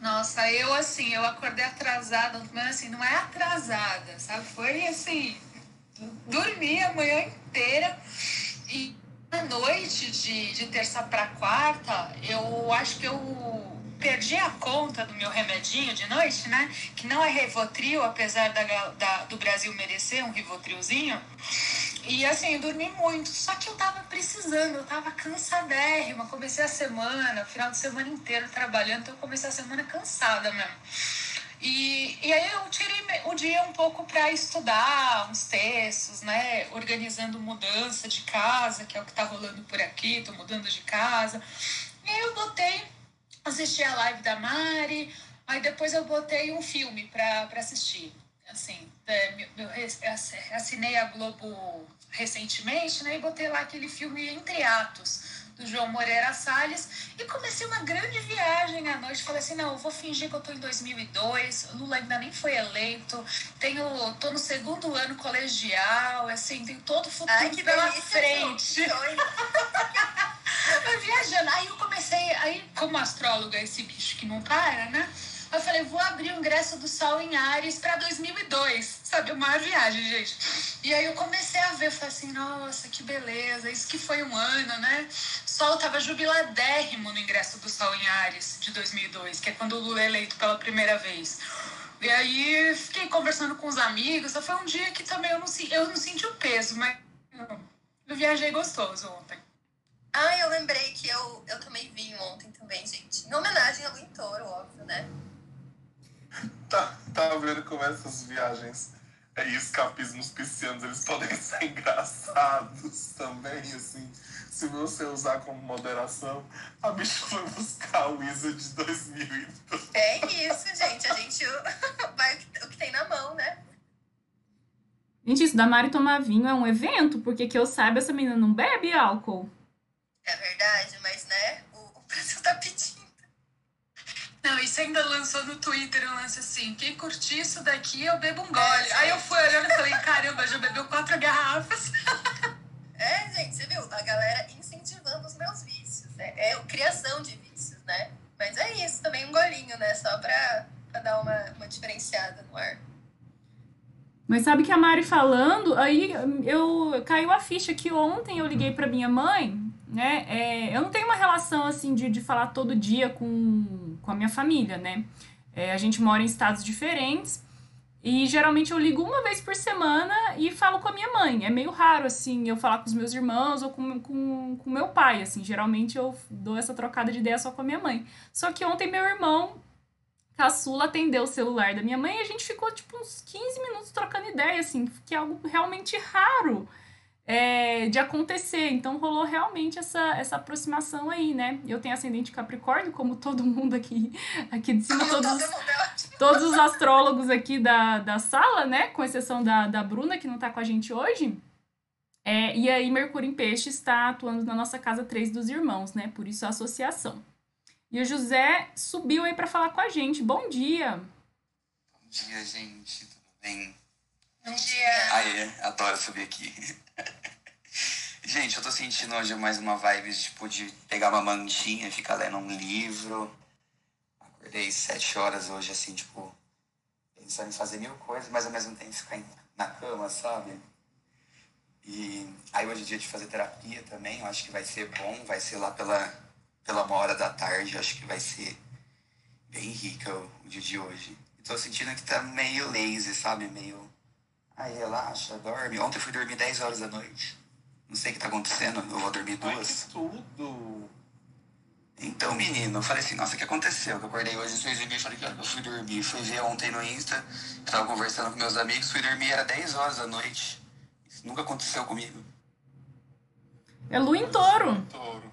Nossa, eu assim, eu acordei atrasada, mas assim, não é atrasada, sabe? Foi assim, dormi a manhã inteira e à noite de, de terça para quarta, eu acho que eu perdi a conta do meu remedinho de noite, né? Que não é Rivotril, apesar da, da, do Brasil merecer um Rivotrilzinho. E assim, eu dormi muito, só que eu tava precisando, eu tava cansadérrima. Comecei a semana, final de semana inteiro trabalhando, então eu comecei a semana cansada mesmo. E, e aí eu tirei o dia um pouco para estudar uns textos, né? Organizando mudança de casa, que é o que tá rolando por aqui, tô mudando de casa. E aí eu botei assisti a live da Mari, aí depois eu botei um filme para assistir. Assim, é, eu assinei a Globo recentemente, né? E botei lá aquele filme Entre Atos, do João Moreira Salles, e comecei uma grande viagem à noite. Falei assim, não, eu vou fingir que eu tô em 2002, Lula ainda nem foi eleito, tenho, tô no segundo ano colegial, assim, tenho todo o futuro Ai, pela frente. eu viajando. Aí eu comecei, aí como astróloga, esse bicho que não para, né? Eu falei, vou abrir o ingresso do Sol em Ares para 2002. Sabe, uma viagem, gente. E aí eu comecei a ver, falei assim, nossa, que beleza. Isso que foi um ano, né? Sol tava jubiladérrimo no ingresso do Sol em Ares de 2002, que é quando o Lula é eleito pela primeira vez. E aí fiquei conversando com os amigos. Foi um dia que também eu não, eu não senti o peso, mas eu viajei gostoso ontem. Ah, eu lembrei que eu, eu tomei vinho ontem também, gente. Em homenagem ao Toro, óbvio, né? Tá, tá vendo como essas viagens e escapismos piscianos, eles podem ser engraçados também, assim. Se você usar como moderação, a bicha foi buscar o ISO de 2002. É isso, gente. A gente vai o que tem na mão, né? Gente, isso da Mari tomar vinho é um evento, porque que eu saiba, essa menina não bebe álcool. É verdade, mas né, o, o Brasil tá pedindo. Não, isso ainda lançou no Twitter um lance assim: quem curtir isso daqui, eu bebo um gole. É, Aí eu fui olhando e falei: caramba, já bebeu quatro garrafas. É, gente, você viu? A galera incentivando os meus vícios, né? É criação de vícios, né? Mas é isso, também um golinho, né? Só pra, pra dar uma, uma diferenciada no ar. Mas sabe que a Mari falando, aí eu caiu a ficha que ontem eu liguei para minha mãe né? É, eu não tenho uma relação assim de, de falar todo dia com, com a minha família, né? É, a gente mora em estados diferentes E geralmente eu ligo uma vez por semana e falo com a minha mãe. É meio raro, assim, eu falar com os meus irmãos ou com, com, com meu pai, assim. Geralmente eu dou essa trocada de ideia só com a minha mãe. Só que ontem meu irmão caçula atendeu o celular da minha mãe e a gente ficou, tipo, uns 15 minutos trocando ideia, assim, que é algo realmente raro é, de acontecer. Então rolou realmente essa, essa aproximação aí, né? Eu tenho ascendente Capricórnio, como todo mundo aqui, aqui de cima, todos, todos os astrólogos aqui da, da sala, né? Com exceção da, da Bruna, que não tá com a gente hoje. É, e aí, Mercúrio em Peixe está atuando na nossa casa 3 dos irmãos, né? Por isso a associação. E o José subiu aí para falar com a gente. Bom dia! Bom dia, gente. Tudo bem? Bom dia! Aê, adoro subir aqui. Gente, eu tô sentindo hoje mais uma vibe, tipo, de pegar uma mantinha ficar lendo um livro. Acordei sete horas hoje, assim, tipo, pensando em fazer mil coisas, mas ao mesmo tempo ficar na cama, sabe? E aí hoje é dia de fazer terapia também, eu acho que vai ser bom, vai ser lá pela, pela uma hora da tarde, eu acho que vai ser bem rica o, o dia de hoje. E tô sentindo que tá meio lazy, sabe? Meio. Ai, relaxa, dorme. Ontem eu fui dormir 10 horas da noite. Não sei o que tá acontecendo, eu vou dormir Ai, duas. que tudo! Então, menino, eu falei assim, nossa, o que aconteceu? Que eu acordei hoje às seis e meia, falei que eu fui dormir. Fui ver ontem no Insta, eu tava conversando com meus amigos, fui dormir, era 10 horas da noite. Isso nunca aconteceu comigo. É Lu em touro. Touro.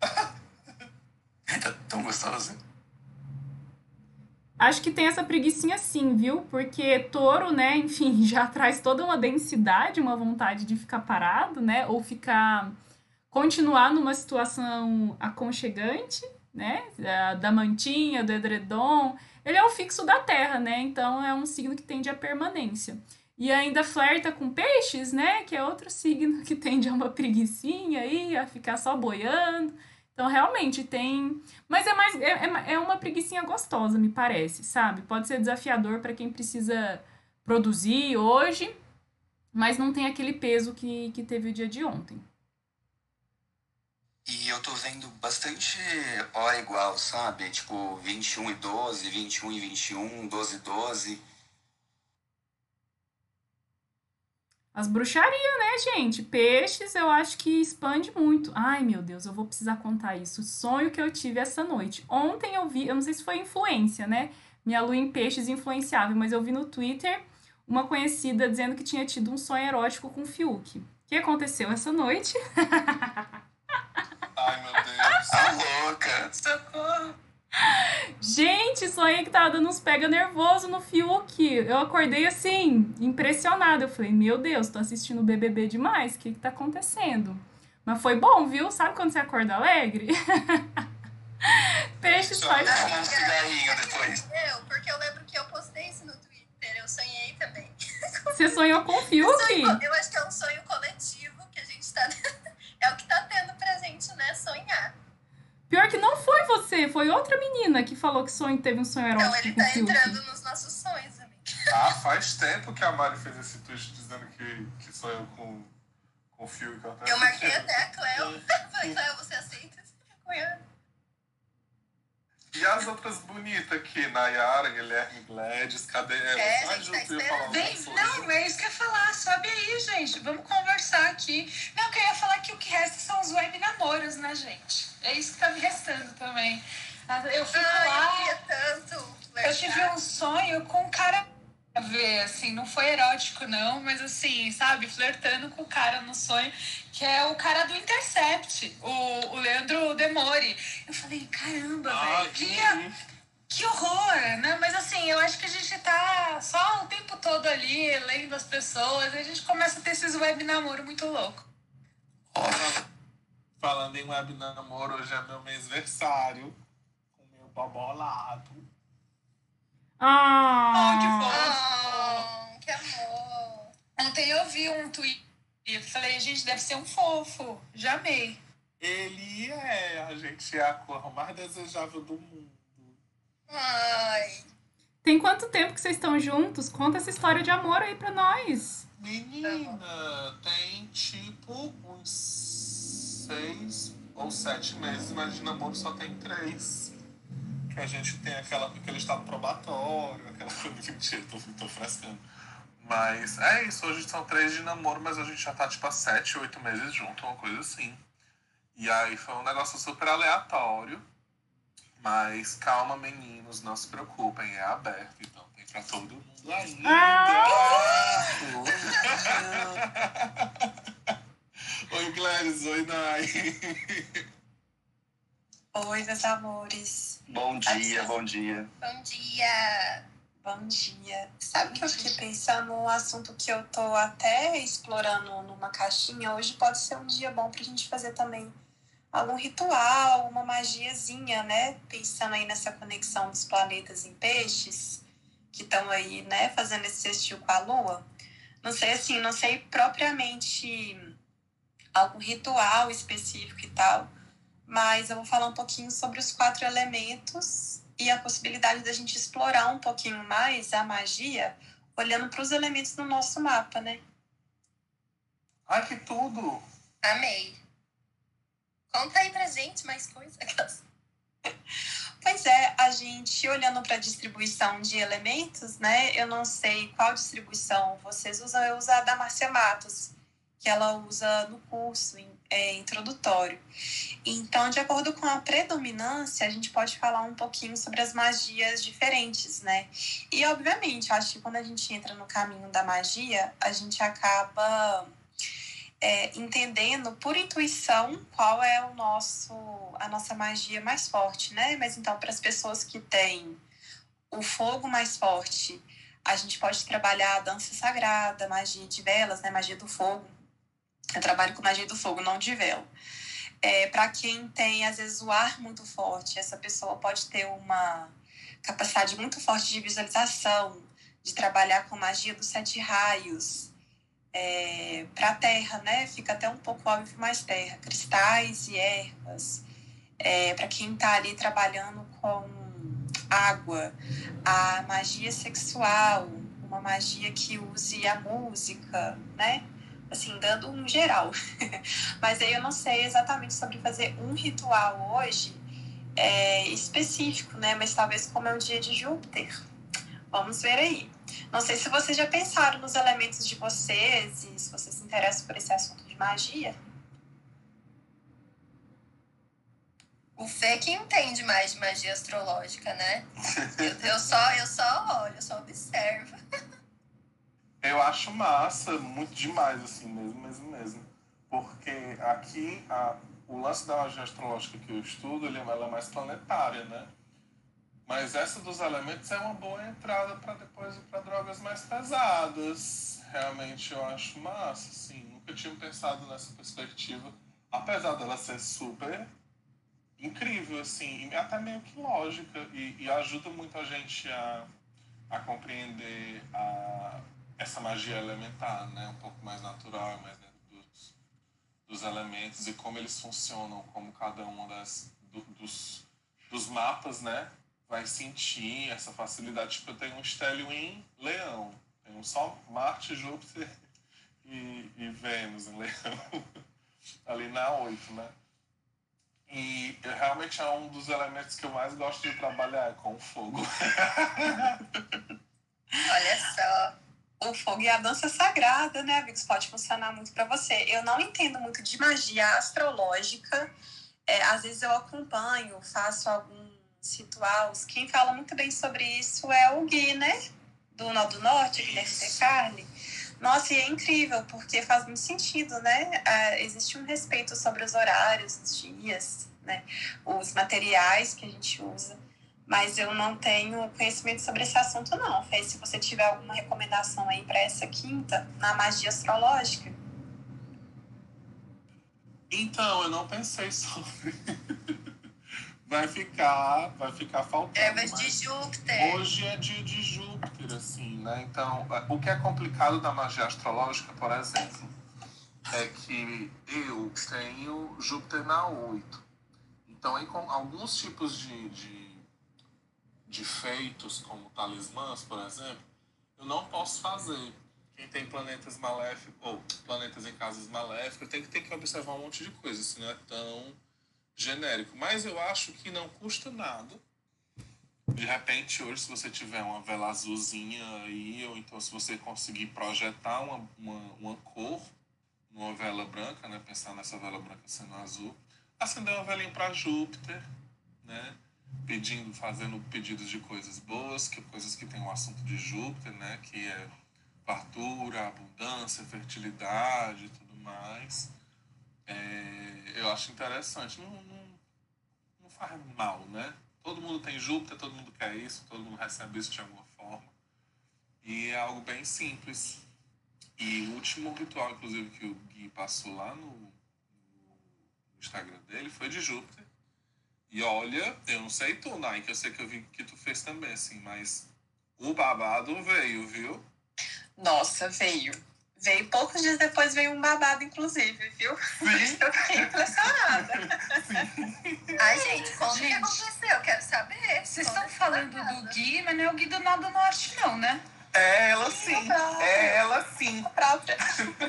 tá tão gostoso. Acho que tem essa preguiçinha sim, viu? Porque touro, né, enfim, já traz toda uma densidade, uma vontade de ficar parado, né? Ou ficar. continuar numa situação aconchegante, né? Da, mantinha, do edredom. Ele é o fixo da terra, né? Então é um signo que tende à permanência. E ainda flerta com peixes, né? Que é outro signo que tende a uma preguiçinha aí, a ficar só boiando. Então, realmente tem. Mas é mais. É, é, é uma preguiçinha gostosa, me parece, sabe? Pode ser desafiador para quem precisa produzir hoje, mas não tem aquele peso que, que teve o dia de ontem. E eu tô vendo bastante hora igual, sabe? Tipo, 21 e 12, 21 e 21, 12 e 12. As bruxarias, né, gente? Peixes, eu acho que expande muito. Ai, meu Deus, eu vou precisar contar isso. O sonho que eu tive essa noite. Ontem eu vi, eu não sei se foi influência, né? Minha lua em peixes influenciável, mas eu vi no Twitter uma conhecida dizendo que tinha tido um sonho erótico com o Fiuk. O que aconteceu essa noite? Ai, meu Deus. Tá louca! Socorro! Gente, sonhei que tava dando uns pega nervoso no Fiuk. Eu acordei assim, impressionada. Eu falei, meu Deus, tô assistindo o BBB demais. O que que tá acontecendo? Mas foi bom, viu? Sabe quando você acorda alegre? Peixes faz. Eu, porque eu lembro que eu postei isso no Twitter, eu sonhei também. Você sonhou com o Fiuk? Sonho- eu acho que é um sonho coletivo que a gente tá. é o que tá tendo pra gente, né? Sonhar. Pior que não foi você, foi outra menina que falou que sonho, teve um sonho Então erótico ele com o tá Fiuk. entrando nos nossos sonhos, amiga. Ah, faz tempo que a Mari fez esse tweet dizendo que, que sou eu com, com o fio que eu Eu marquei até a Cleo. Falei, Cleo, você aceita esse cunhado? E as outras bonitas aqui, Nayara, Guilherme Gladys, cadê elas? É, Ai, gente, tá esperando. Vem, alguma coisa? não, é isso que eu ia falar. Sobe aí, gente. Vamos conversar aqui. Não, que eu ia falar que o que resta são os web namoros, né, gente? É isso que tá me restando também. Eu fico Ai, eu lá. queria tanto. Eu tive um sonho com um cara a ver, assim, não foi erótico, não, mas assim, sabe, flertando com o cara no sonho, que é o cara do Intercept, o, o Leandro Demore. Eu falei, caramba, Ai, velho, que, que... que horror, né? Mas assim, eu acho que a gente tá só o tempo todo ali, lendo as pessoas, e a gente começa a ter esses web namoro muito louco. Falando em web namoro, hoje é meu mêsversário. Com meu bobolado. Ah, que fofo. Oh, que amor. Ontem eu vi um tweet e eu falei, gente, deve ser um fofo. Já amei. Ele é, a gente é a cor mais desejável do mundo. Ai. tem quanto tempo que vocês estão juntos? Conta essa história de amor aí pra nós. Menina, tem tipo uns seis ou sete meses, mas de namoro só tem três. Que a gente tem aquela, aquele estado probatório, aquela coisa. Mentira, tô, tô frescando. Mas é isso, hoje são três de namoro, mas a gente já tá tipo há sete, oito meses junto, uma coisa assim. E aí foi um negócio super aleatório. Mas calma, meninos, não se preocupem, é aberto, então tem pra todo mundo ainda. Ah! oi, Gladys, oi, Nai. Oi, meus amores. Bom dia, bom dia. Bom dia. Bom dia. Sabe que eu fiquei pensando num assunto que eu tô até explorando numa caixinha. Hoje pode ser um dia bom pra gente fazer também algum ritual, uma magiazinha, né? Pensando aí nessa conexão dos planetas em peixes, que estão aí, né, fazendo esse sextil com a Lua. Não sei assim, não sei propriamente algum ritual específico e tal, mas eu vou falar um pouquinho sobre os quatro elementos e a possibilidade da gente explorar um pouquinho mais a magia olhando para os elementos do nosso mapa, né? Ai, que tudo! Amei! Conta aí pra gente mais coisas. Pois é, a gente olhando para a distribuição de elementos, né? Eu não sei qual distribuição vocês usam, eu uso a da Marcia Matos, que ela usa no curso é, introdutório. Então, de acordo com a predominância, a gente pode falar um pouquinho sobre as magias diferentes, né? E, obviamente, acho que quando a gente entra no caminho da magia, a gente acaba é, entendendo por intuição qual é o nosso a nossa magia mais forte, né? Mas então para as pessoas que têm o fogo mais forte, a gente pode trabalhar a dança sagrada, magia de velas, né? Magia do fogo. Eu trabalho com magia do fogo, não de vela. É, para quem tem às vezes o ar muito forte, essa pessoa pode ter uma capacidade muito forte de visualização, de trabalhar com magia dos sete raios, é, para a terra, né? Fica até um pouco óbvio mais terra, cristais e ervas. É, para quem está ali trabalhando com água, a magia sexual, uma magia que use a música, né? Assim, dando um geral. Mas aí eu não sei exatamente sobre fazer um ritual hoje é, específico, né? Mas talvez como é um dia de Júpiter. Vamos ver aí. Não sei se vocês já pensaram nos elementos de vocês e se vocês se interessam por esse assunto de magia. O Fê que entende mais de magia astrológica, né? Eu, eu, só, eu só olho, eu só observo. Eu acho massa, muito demais, assim, mesmo, mesmo, mesmo. Porque aqui, a, o lance da magia astrológica que eu estudo, ele, ela é mais planetária, né? Mas essa dos elementos é uma boa entrada para depois para drogas mais pesadas. Realmente eu acho massa, assim. Nunca tinha pensado nessa perspectiva. Apesar dela ser super incrível, assim, e até meio que lógica. E, e ajuda muito a gente a, a compreender a, essa magia elementar, né? Um pouco mais natural, mais dentro dos, dos elementos e como eles funcionam, como cada um das, do, dos, dos mapas, né? vai sentir essa facilidade. Tipo, eu tenho um estélio em Leão. Tenho só Marte, Júpiter e, e Vênus em Leão. Ali na 8, né? E realmente é um dos elementos que eu mais gosto de trabalhar é com o fogo. Olha só. O fogo e a dança sagrada, né, amigos? Pode funcionar muito para você. Eu não entendo muito de magia astrológica. É, às vezes eu acompanho, faço algum rituais. Quem fala muito bem sobre isso é o Gui, né? Do Nó do Norte, Guilherme de Carne. Nossa, e é incrível, porque faz muito sentido, né? Ah, existe um respeito sobre os horários, os dias, né? Os materiais que a gente usa. Mas eu não tenho conhecimento sobre esse assunto, não. Fê, se você tiver alguma recomendação aí para essa quinta, na magia astrológica. Então, eu não pensei sobre vai ficar, vai ficar faltando. É, mas de Júpiter. Hoje é dia de Júpiter, assim, né? Então, é, o que é complicado da magia astrológica, por exemplo, é que eu tenho Júpiter na 8. Então, com alguns tipos de, de, de feitos, como talismãs, por exemplo, eu não posso fazer. Quem tem planetas maléficos, ou planetas em casas maléficas, tem que ter que observar um monte de coisa, se não é tão genérico. Mas eu acho que não custa nada De repente, hoje, se você tiver uma vela azulzinha aí, ou então se você conseguir projetar uma, uma, uma cor numa vela branca, né? Pensar nessa vela branca sendo azul, acender uma velinha para Júpiter, né? Pedindo, fazendo pedidos de coisas boas, que coisas que tem o um assunto de Júpiter, né? Que é fartura, abundância, fertilidade e tudo mais. É, eu acho interessante. Não, não, não faz mal, né? Todo mundo tem Júpiter, todo mundo quer isso, todo mundo recebe isso de alguma forma. E é algo bem simples. E o último ritual, inclusive, que o Gui passou lá no, no Instagram dele foi de Júpiter. E olha, eu não sei tu, Nike, eu sei que eu vi que tu fez também, assim, mas o babado veio, viu? Nossa, veio. Veio poucos dias depois, veio um babado, inclusive, viu? Sim. Eu fiquei impressionada. Ai, gente, como gente, que aconteceu? Eu quero saber. Vocês estão falando do Gui, mas não é o Gui do Nada Norte, não, né? É ela sim. É ela sim. própria.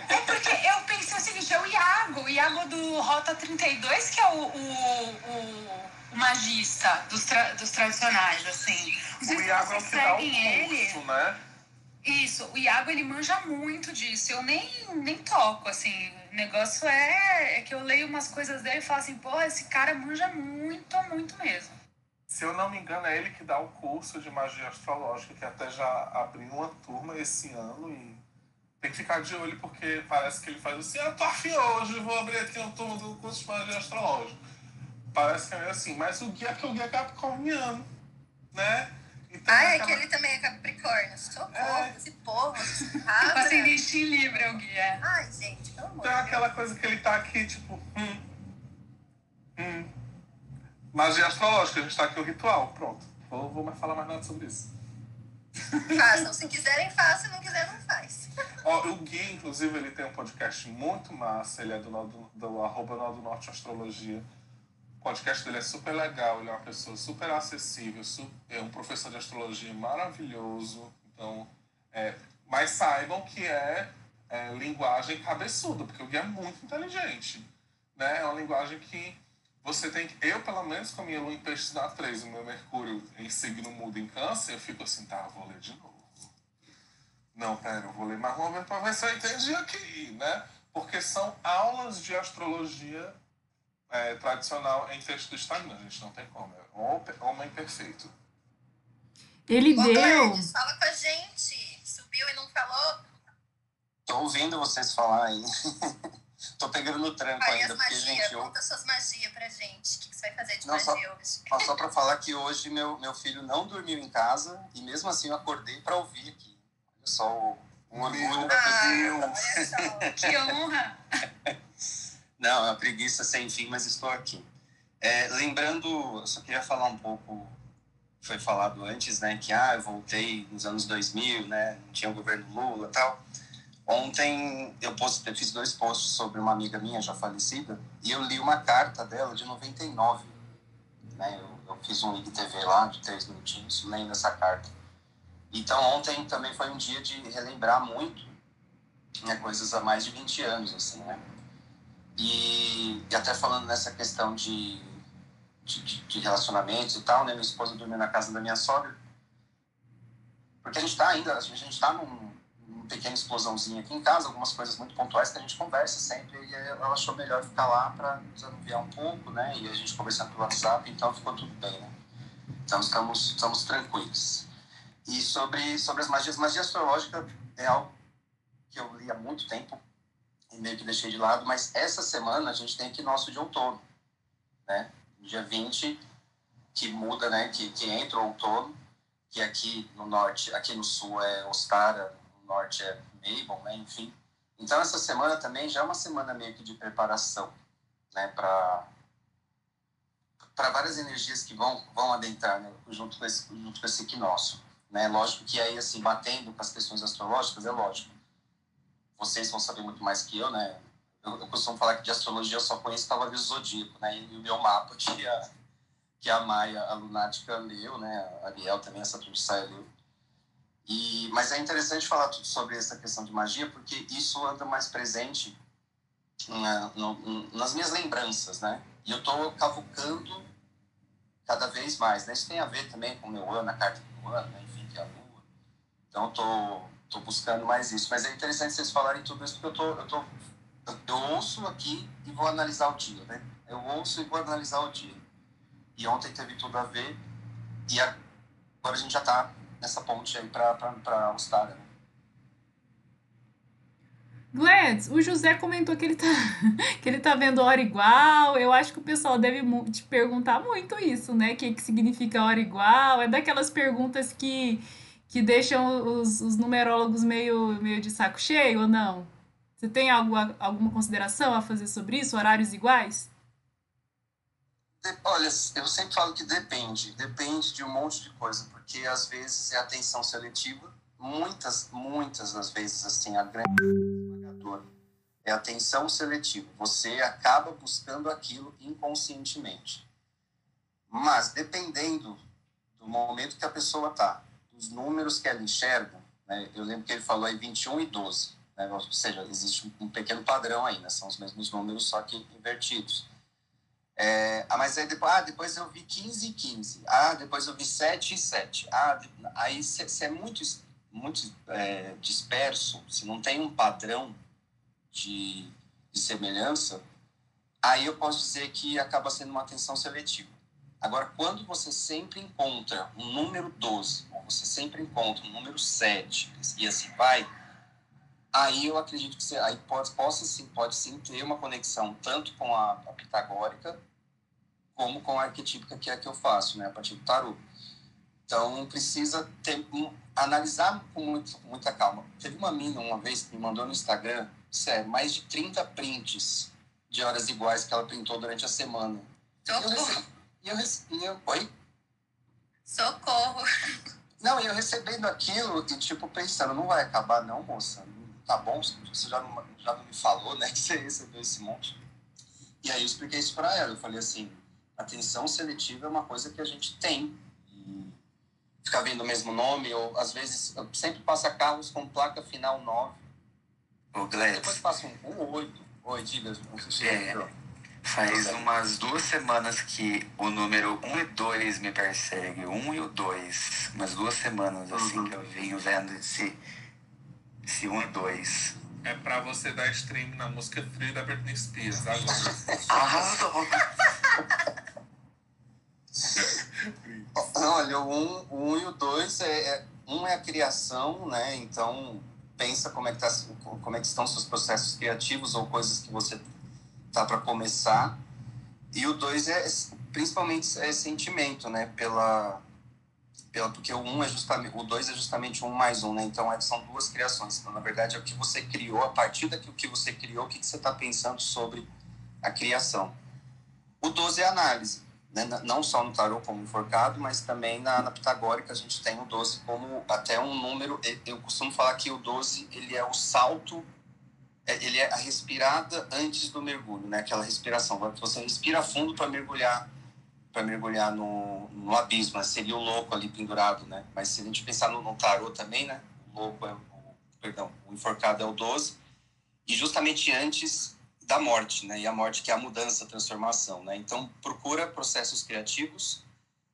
É porque eu pensei o seguinte, é o Iago, o Iago do Rota 32, que é o, o, o, o magista dos, tra, dos tradicionais, assim. o Iago é o que dá o curso, né? Isso, o Iago ele manja muito disso. Eu nem, nem toco, assim. O negócio é, é que eu leio umas coisas dele e falo assim, pô, esse cara manja muito, muito mesmo. Se eu não me engano, é ele que dá o curso de magia astrológica, que até já abriu uma turma esse ano e tem que ficar de olho porque parece que ele faz assim, ah, tô afim hoje, vou abrir aqui uma turma do curso de magia astrológica. Parece que é assim, mas o guia é que o guia é capricorniano, né? Então, ah, é que ele também é Capricórnio. Socorro, é. esse povo. Tipo ascendente em Libra, o guia. Ai, gente, pelo amor Então é aquela coisa que ele tá aqui, tipo, hum, hum. Magia astrológica, a gente tá aqui o ritual, pronto. Vou, vou mais falar mais nada sobre isso. Façam, se quiserem, façam, se não quiser, não faz. Ó, o Gui, inclusive, ele tem um podcast muito massa, ele é do, do, do arroba do Norte Astrologia podcast dele é super legal, ele é uma pessoa super acessível, é um professor de astrologia maravilhoso. Então, é, mas saibam que é, é linguagem cabeçuda, porque o Gui é muito inteligente. Né? É uma linguagem que você tem que. Eu, pelo menos, com a minha lua em peixes na 3, o meu Mercúrio em signo mudo em câncer, eu fico assim, tá, vou ler de novo. Não, pera, eu vou ler mais uma vez para ver se eu entendi aqui, né? Porque são aulas de astrologia é, tradicional em texto do Instagram, a gente não tem como. É homem perfeito. Ele Ô, deu. Fala com a gente. Subiu e não falou? Tô ouvindo vocês falar aí. Tô pegando no tranco Vai, ainda. Porque, magia, gente, conta eu... suas magias pra gente. O que, que você vai fazer de não, magia só, hoje? Só pra falar que hoje meu, meu filho não dormiu em casa e mesmo assim eu acordei pra ouvir aqui. Olha só um orgulho da ah, Que honra! Não, é uma preguiça sem fim, mas estou aqui. É, lembrando, eu só queria falar um pouco, foi falado antes, né, que ah, eu voltei nos anos 2000, né, tinha o governo Lula e tal. Ontem eu, post, eu fiz dois posts sobre uma amiga minha já falecida e eu li uma carta dela de 99. Né, eu, eu fiz um IGTV lá de três minutinhos lendo essa carta. Então ontem também foi um dia de relembrar muito né, coisas há mais de 20 anos, assim, né? E, e até falando nessa questão de, de, de, relacionamentos e tal, né? Minha esposa dormiu na casa da minha sogra. Porque a gente está ainda, a gente está num, numa pequena explosãozinha aqui em casa, algumas coisas muito pontuais que a gente conversa sempre. E ela achou melhor ficar lá para nos anuviar um pouco, né? E a gente conversando pelo WhatsApp, então ficou tudo bem, né? Então estamos, estamos tranquilos. E sobre, sobre as magias, magia astrológica é algo que eu li há muito tempo, e meio que deixei de lado, mas essa semana a gente tem equinócio de outono, né? Dia 20, que muda, né? Que, que entra o outono, que aqui no norte, aqui no sul é Ostara, norte é Mabel, né? Enfim. Então essa semana também já é uma semana meio que de preparação, né? Para para várias energias que vão vão adentrar né? junto com esse junto com esse equinócio, né? Lógico que aí assim batendo com as questões astrológicas é lógico vocês vão saber muito mais que eu, né? Eu, eu costumo falar que de astrologia eu só conheço Cavaleiro Zodíaco, né? E o meu mapa que a, que a Maia, a Lunática, leu, né? A Ariel também, essa tudo sai leu. E, mas é interessante falar tudo sobre essa questão de magia, porque isso anda mais presente na, no, nas minhas lembranças, né? E eu estou cavucando cada vez mais, né? Isso tem a ver também com o meu ano, a carta do ano, né? enfim, que é a lua. Então, eu tô, tô buscando mais isso. Mas é interessante vocês falarem tudo isso, porque eu tô, eu tô eu ouço aqui e vou analisar o dia, né? Eu ouço e vou analisar o dia. E ontem teve tudo a ver e agora a gente já tá nessa ponte aí para Austrália, né? Gladys, o José comentou que ele tá que ele tá vendo hora igual. Eu acho que o pessoal deve te perguntar muito isso, né? O que, que significa hora igual? É daquelas perguntas que, que deixam os, os numerólogos meio, meio de saco cheio ou não? Você tem algo, alguma consideração a fazer sobre isso? Horários iguais? Olha, eu sempre falo que depende. Depende de um monte de coisa, porque às vezes é atenção seletiva. Muitas, muitas das vezes, assim, a grande é atenção seletiva. Você acaba buscando aquilo inconscientemente. Mas dependendo do momento que a pessoa está, dos números que ela enxerga, né? eu lembro que ele falou aí 21 e 12 né? Ou seja, existe um pequeno padrão aí, né? São os mesmos números, só que invertidos. É, ah, mas aí depois, ah, depois eu vi 15 e 15. Ah, depois eu vi 7 e 7. Ah, aí se é muito, muito é, disperso, se não tem um padrão de, de semelhança, aí eu posso dizer que acaba sendo uma atenção seletiva. Agora, quando você sempre encontra um número 12, ou você sempre encontra um número 7, e assim vai, aí eu acredito que você, aí pode, possa sim, pode sim ter uma conexão tanto com a, a pitagórica como com a arquetípica que é a que eu faço, né, a partir do tarô. Então precisa ter, um, analisar com, muito, muita calma. Teve uma mina uma vez que me mandou no Instagram, sério, mais de 30 prints de horas iguais que ela printou durante a semana. Socorro. Recebi, eu recebi, eu, oi? Socorro. Não, eu recebendo aquilo e tipo pensando, não vai acabar não, moça tá bom, você já não, já não me falou, né, que você recebeu esse monte. E aí eu expliquei isso para ela, eu falei assim, atenção seletiva é uma coisa que a gente tem. E ficar vendo o mesmo nome, ou às vezes, sempre passa carros com placa final 9. O Gladys. Depois passa um, um 8. Oi, diga. É, faz umas duas semanas que o número 1 e 2 me persegue. O 1 e o 2. Umas duas semanas, assim, uhum. que eu venho vendo esse esse 1 e 2. É pra você dar stream na música Free da Britney Spears agora. Arrasou! Olha, o 1 um, um e o 2 é, é, um é a criação, né? Então pensa como é que, tá, como é que estão seus processos criativos ou coisas que você tá para começar. E o 2 é principalmente é sentimento, né? Pela pela, porque o um é justamente, o dois é justamente um mais um, né? Então é, são duas criações. Então, na verdade, é o que você criou, a partir daquilo que você criou, o que, que você está pensando sobre a criação. O 12 é análise, né? não só no tarot como enforcado, mas também na, na pitagórica a gente tem o 12 como até um número. Eu costumo falar que o 12 ele é o salto, é, ele é a respirada antes do mergulho, né? Aquela respiração, você respira fundo para mergulhar para mergulhar no, no abismo, seria o louco ali pendurado, né? Mas se a gente pensar no, no tarô também, né? O louco é o, perdão, o enforcado é o 12, e justamente antes da morte, né? E a morte que é a mudança, a transformação, né? Então, procura processos criativos,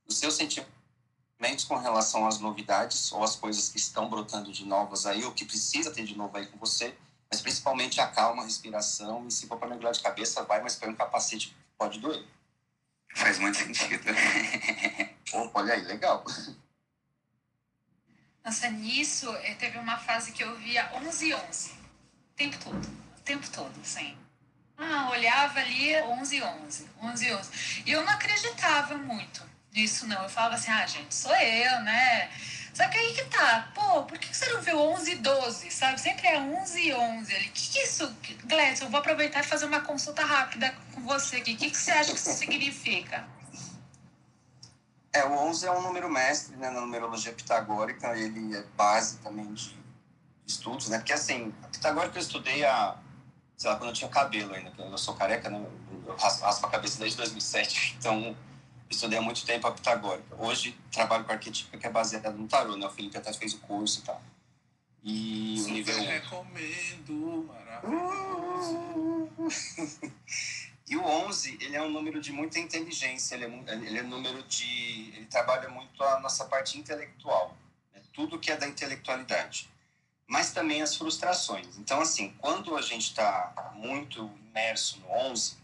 os seus sentimentos com relação às novidades ou às coisas que estão brotando de novas aí, ou que precisa ter de novo aí com você, mas principalmente a calma, a respiração, e se for para mergulhar de cabeça, vai, mas põe um capacete, pode doer. Faz muito sentido. Opa, olha aí, legal. Nossa, nisso, eh, teve uma fase que eu via 11 e 11. O tempo todo. O tempo todo, assim. Ah, olhava ali 11 e 11. 11 e 11. E eu não acreditava muito nisso, não. Eu falava assim, ah, gente, sou eu, né? Só que aí que tá, pô, por que você não viu 11 e 12, sabe? Sempre é 11 e 11 ali. Que, que é isso, Gladys? Eu vou aproveitar e fazer uma consulta rápida com você aqui. O que, que você acha que isso significa? É, o 11 é um número mestre né, na numerologia pitagórica, ele é base também de estudos, né? Porque assim, a pitagórica eu estudei a, sei lá, quando eu tinha cabelo ainda, eu sou careca, né? Eu raspo a cabeça desde 2007, então estudei há muito tempo a pitagórica. Hoje trabalho com arquetípica que é baseada no tarô, né? O Felipe até fez o curso e tal. E o nível... recomendo, maravilhoso. E o 11, ele é um número de muita inteligência, ele é, ele é um número de... Ele trabalha muito a nossa parte intelectual, né? tudo que é da intelectualidade. Mas também as frustrações. Então, assim, quando a gente está muito imerso no 11,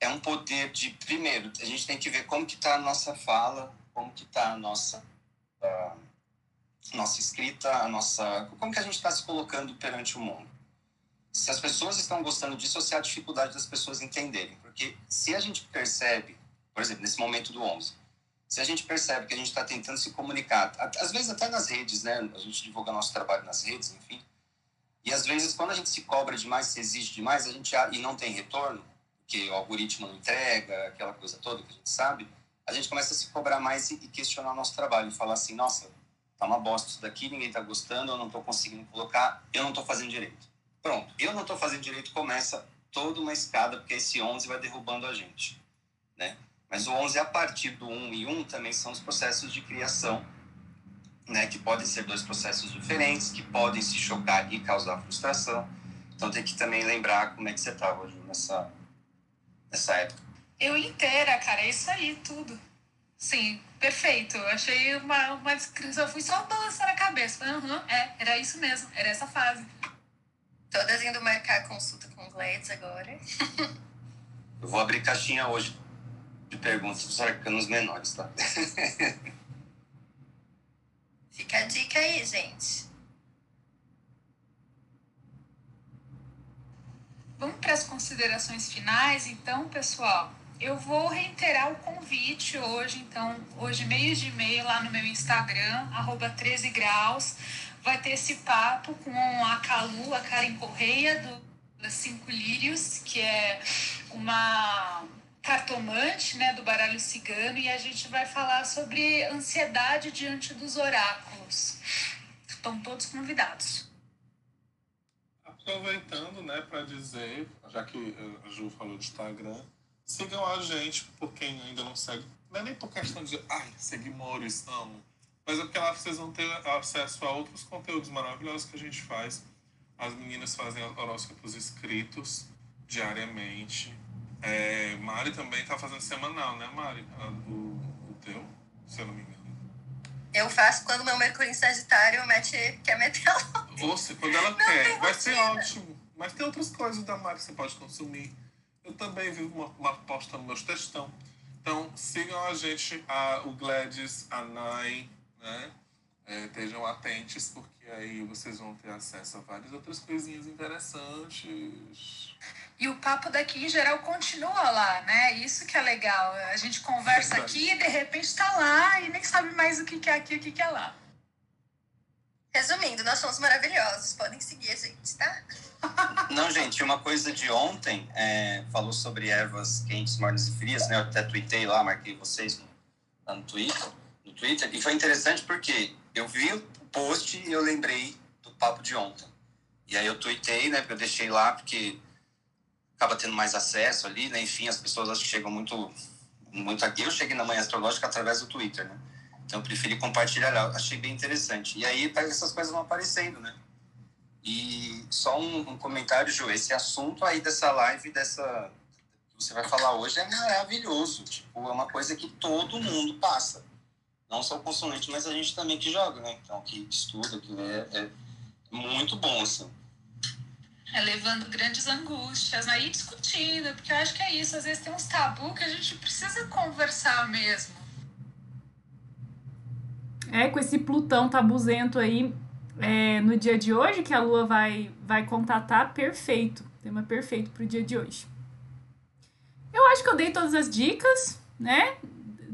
é um poder de... Primeiro, a gente tem que ver como que está a nossa fala, como que está a nossa... Uh, nossa escrita, a nossa... Como que a gente está se colocando perante o mundo se as pessoas estão gostando disso se há dificuldade das pessoas entenderem. Porque se a gente percebe, por exemplo, nesse momento do 11, se a gente percebe que a gente está tentando se comunicar, às vezes até nas redes, né? A gente divulga nosso trabalho nas redes, enfim. E às vezes quando a gente se cobra demais, se exige demais, a gente e não tem retorno, porque o algoritmo não entrega, aquela coisa toda que a gente sabe, a gente começa a se cobrar mais e questionar o nosso trabalho e falar assim, nossa, tá uma bosta isso daqui, ninguém tá gostando, eu não tô conseguindo colocar, eu não tô fazendo direito. Pronto, eu não estou fazendo direito, começa toda uma escada, porque esse 11 vai derrubando a gente, né? Mas o 11, a partir do 1 e 1, também são os processos de criação, né? Que podem ser dois processos diferentes, que podem se chocar e causar frustração. Então tem que também lembrar como é que você estava nessa, nessa época. Eu inteira, cara, é isso aí, tudo. Sim, perfeito. Eu achei uma, uma descrição, fui só balançar a cabeça. Uhum, é, era isso mesmo, era essa fase. Todas indo marcar consulta com o Gladys agora. Eu vou abrir caixinha hoje de perguntas dos arcanos menores, tá? Fica a dica aí, gente. Vamos para as considerações finais, então, pessoal. Eu vou reiterar o convite hoje, então, hoje meio de e-mail lá no meu Instagram, arroba 13 graus vai ter esse papo com a Calu, a Karen Correia, do das Cinco Lírios, que é uma cartomante né, do baralho cigano, e a gente vai falar sobre ansiedade diante dos oráculos. Estão todos convidados. Aproveitando, né, para dizer, já que a Ju falou do Instagram, sigam a gente, por quem ainda não segue. Não é nem por questão de, ai, seguimores, amo mas é porque lá vocês vão ter acesso a outros conteúdos maravilhosos que a gente faz. As meninas fazem horóscopos escritos diariamente. É, Mari também está fazendo semanal, né, Mari? O, o teu, se eu não me engano. Eu faço quando meu Mercúrio em Sagitário mete, quer meter a Ou se, quando ela não quer. Vai ser ótimo. Mas tem outras coisas da Mari que você pode consumir. Eu também vi uma, uma posta no meus textão. Então, sigam a gente, a, o Gladys, a Nai, né? É, estejam atentos, porque aí vocês vão ter acesso a várias outras coisinhas interessantes. E o papo daqui, em geral, continua lá, né? Isso que é legal. A gente conversa é aqui e, de repente, está lá e nem sabe mais o que é aqui e o que é lá. Resumindo, nós somos maravilhosos. Podem seguir a gente, tá? Não, gente, uma coisa de ontem, é, falou sobre ervas quentes, mornas e frias, né? Eu até tuitei lá, marquei vocês no, no Twitter. Twitter. E foi interessante porque eu vi o post e eu lembrei do papo de ontem. E aí eu tuitei, né? Porque eu deixei lá porque acaba tendo mais acesso ali, né? Enfim, as pessoas acho que chegam muito, muito aqui. Eu cheguei na manhã astrológica através do Twitter, né? Então eu preferi compartilhar lá. Achei bem interessante. E aí essas coisas vão aparecendo, né? E só um, um comentário, Ju. Esse assunto aí dessa live, dessa que você vai falar hoje, é maravilhoso. Tipo, é uma coisa que todo mundo passa não só o consulente, mas a gente também que joga, né? Então, que estuda, que lê, é muito bom, assim. É levando grandes angústias, aí né? discutindo, porque eu acho que é isso, às vezes tem uns tabu que a gente precisa conversar mesmo. É, com esse Plutão tabuzento aí é, no dia de hoje, que a Lua vai, vai contatar, perfeito. Tema perfeito pro dia de hoje. Eu acho que eu dei todas as dicas, né?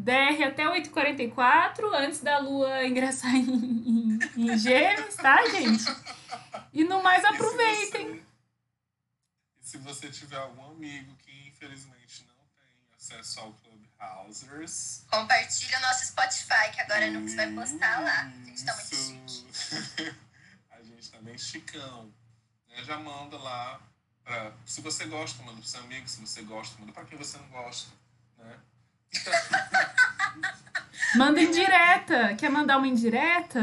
DR até 8h44, antes da lua ingressar em, em, em gêmeos, tá, gente? E no mais aproveitem. E se você tiver algum amigo que infelizmente não tem acesso ao Clubhousers... Compartilha o nosso Spotify, que agora não vai postar lá. A gente tá muito chique. a gente tá bem chicão. Já manda lá. Pra, se você gosta, manda pro seu amigo. Se você gosta, manda pra quem você não gosta. Manda indireta. Quer mandar uma indireta?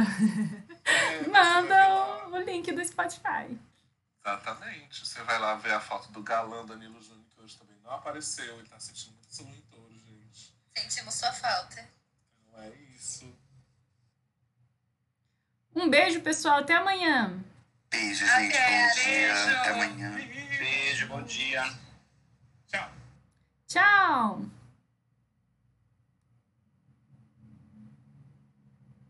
É, Manda o, o, link do Spotify. Exatamente. Você vai lá ver a foto do galã Danilo Júnior, que hoje também não apareceu. Ele tá sentindo muito em touro, gente. Sentimos sua falta. Então é isso. Um beijo, pessoal. Até amanhã. Beijo, gente. Até, bom dia. beijo. Até amanhã. Beijo, bom dia. Tchau. Tchau.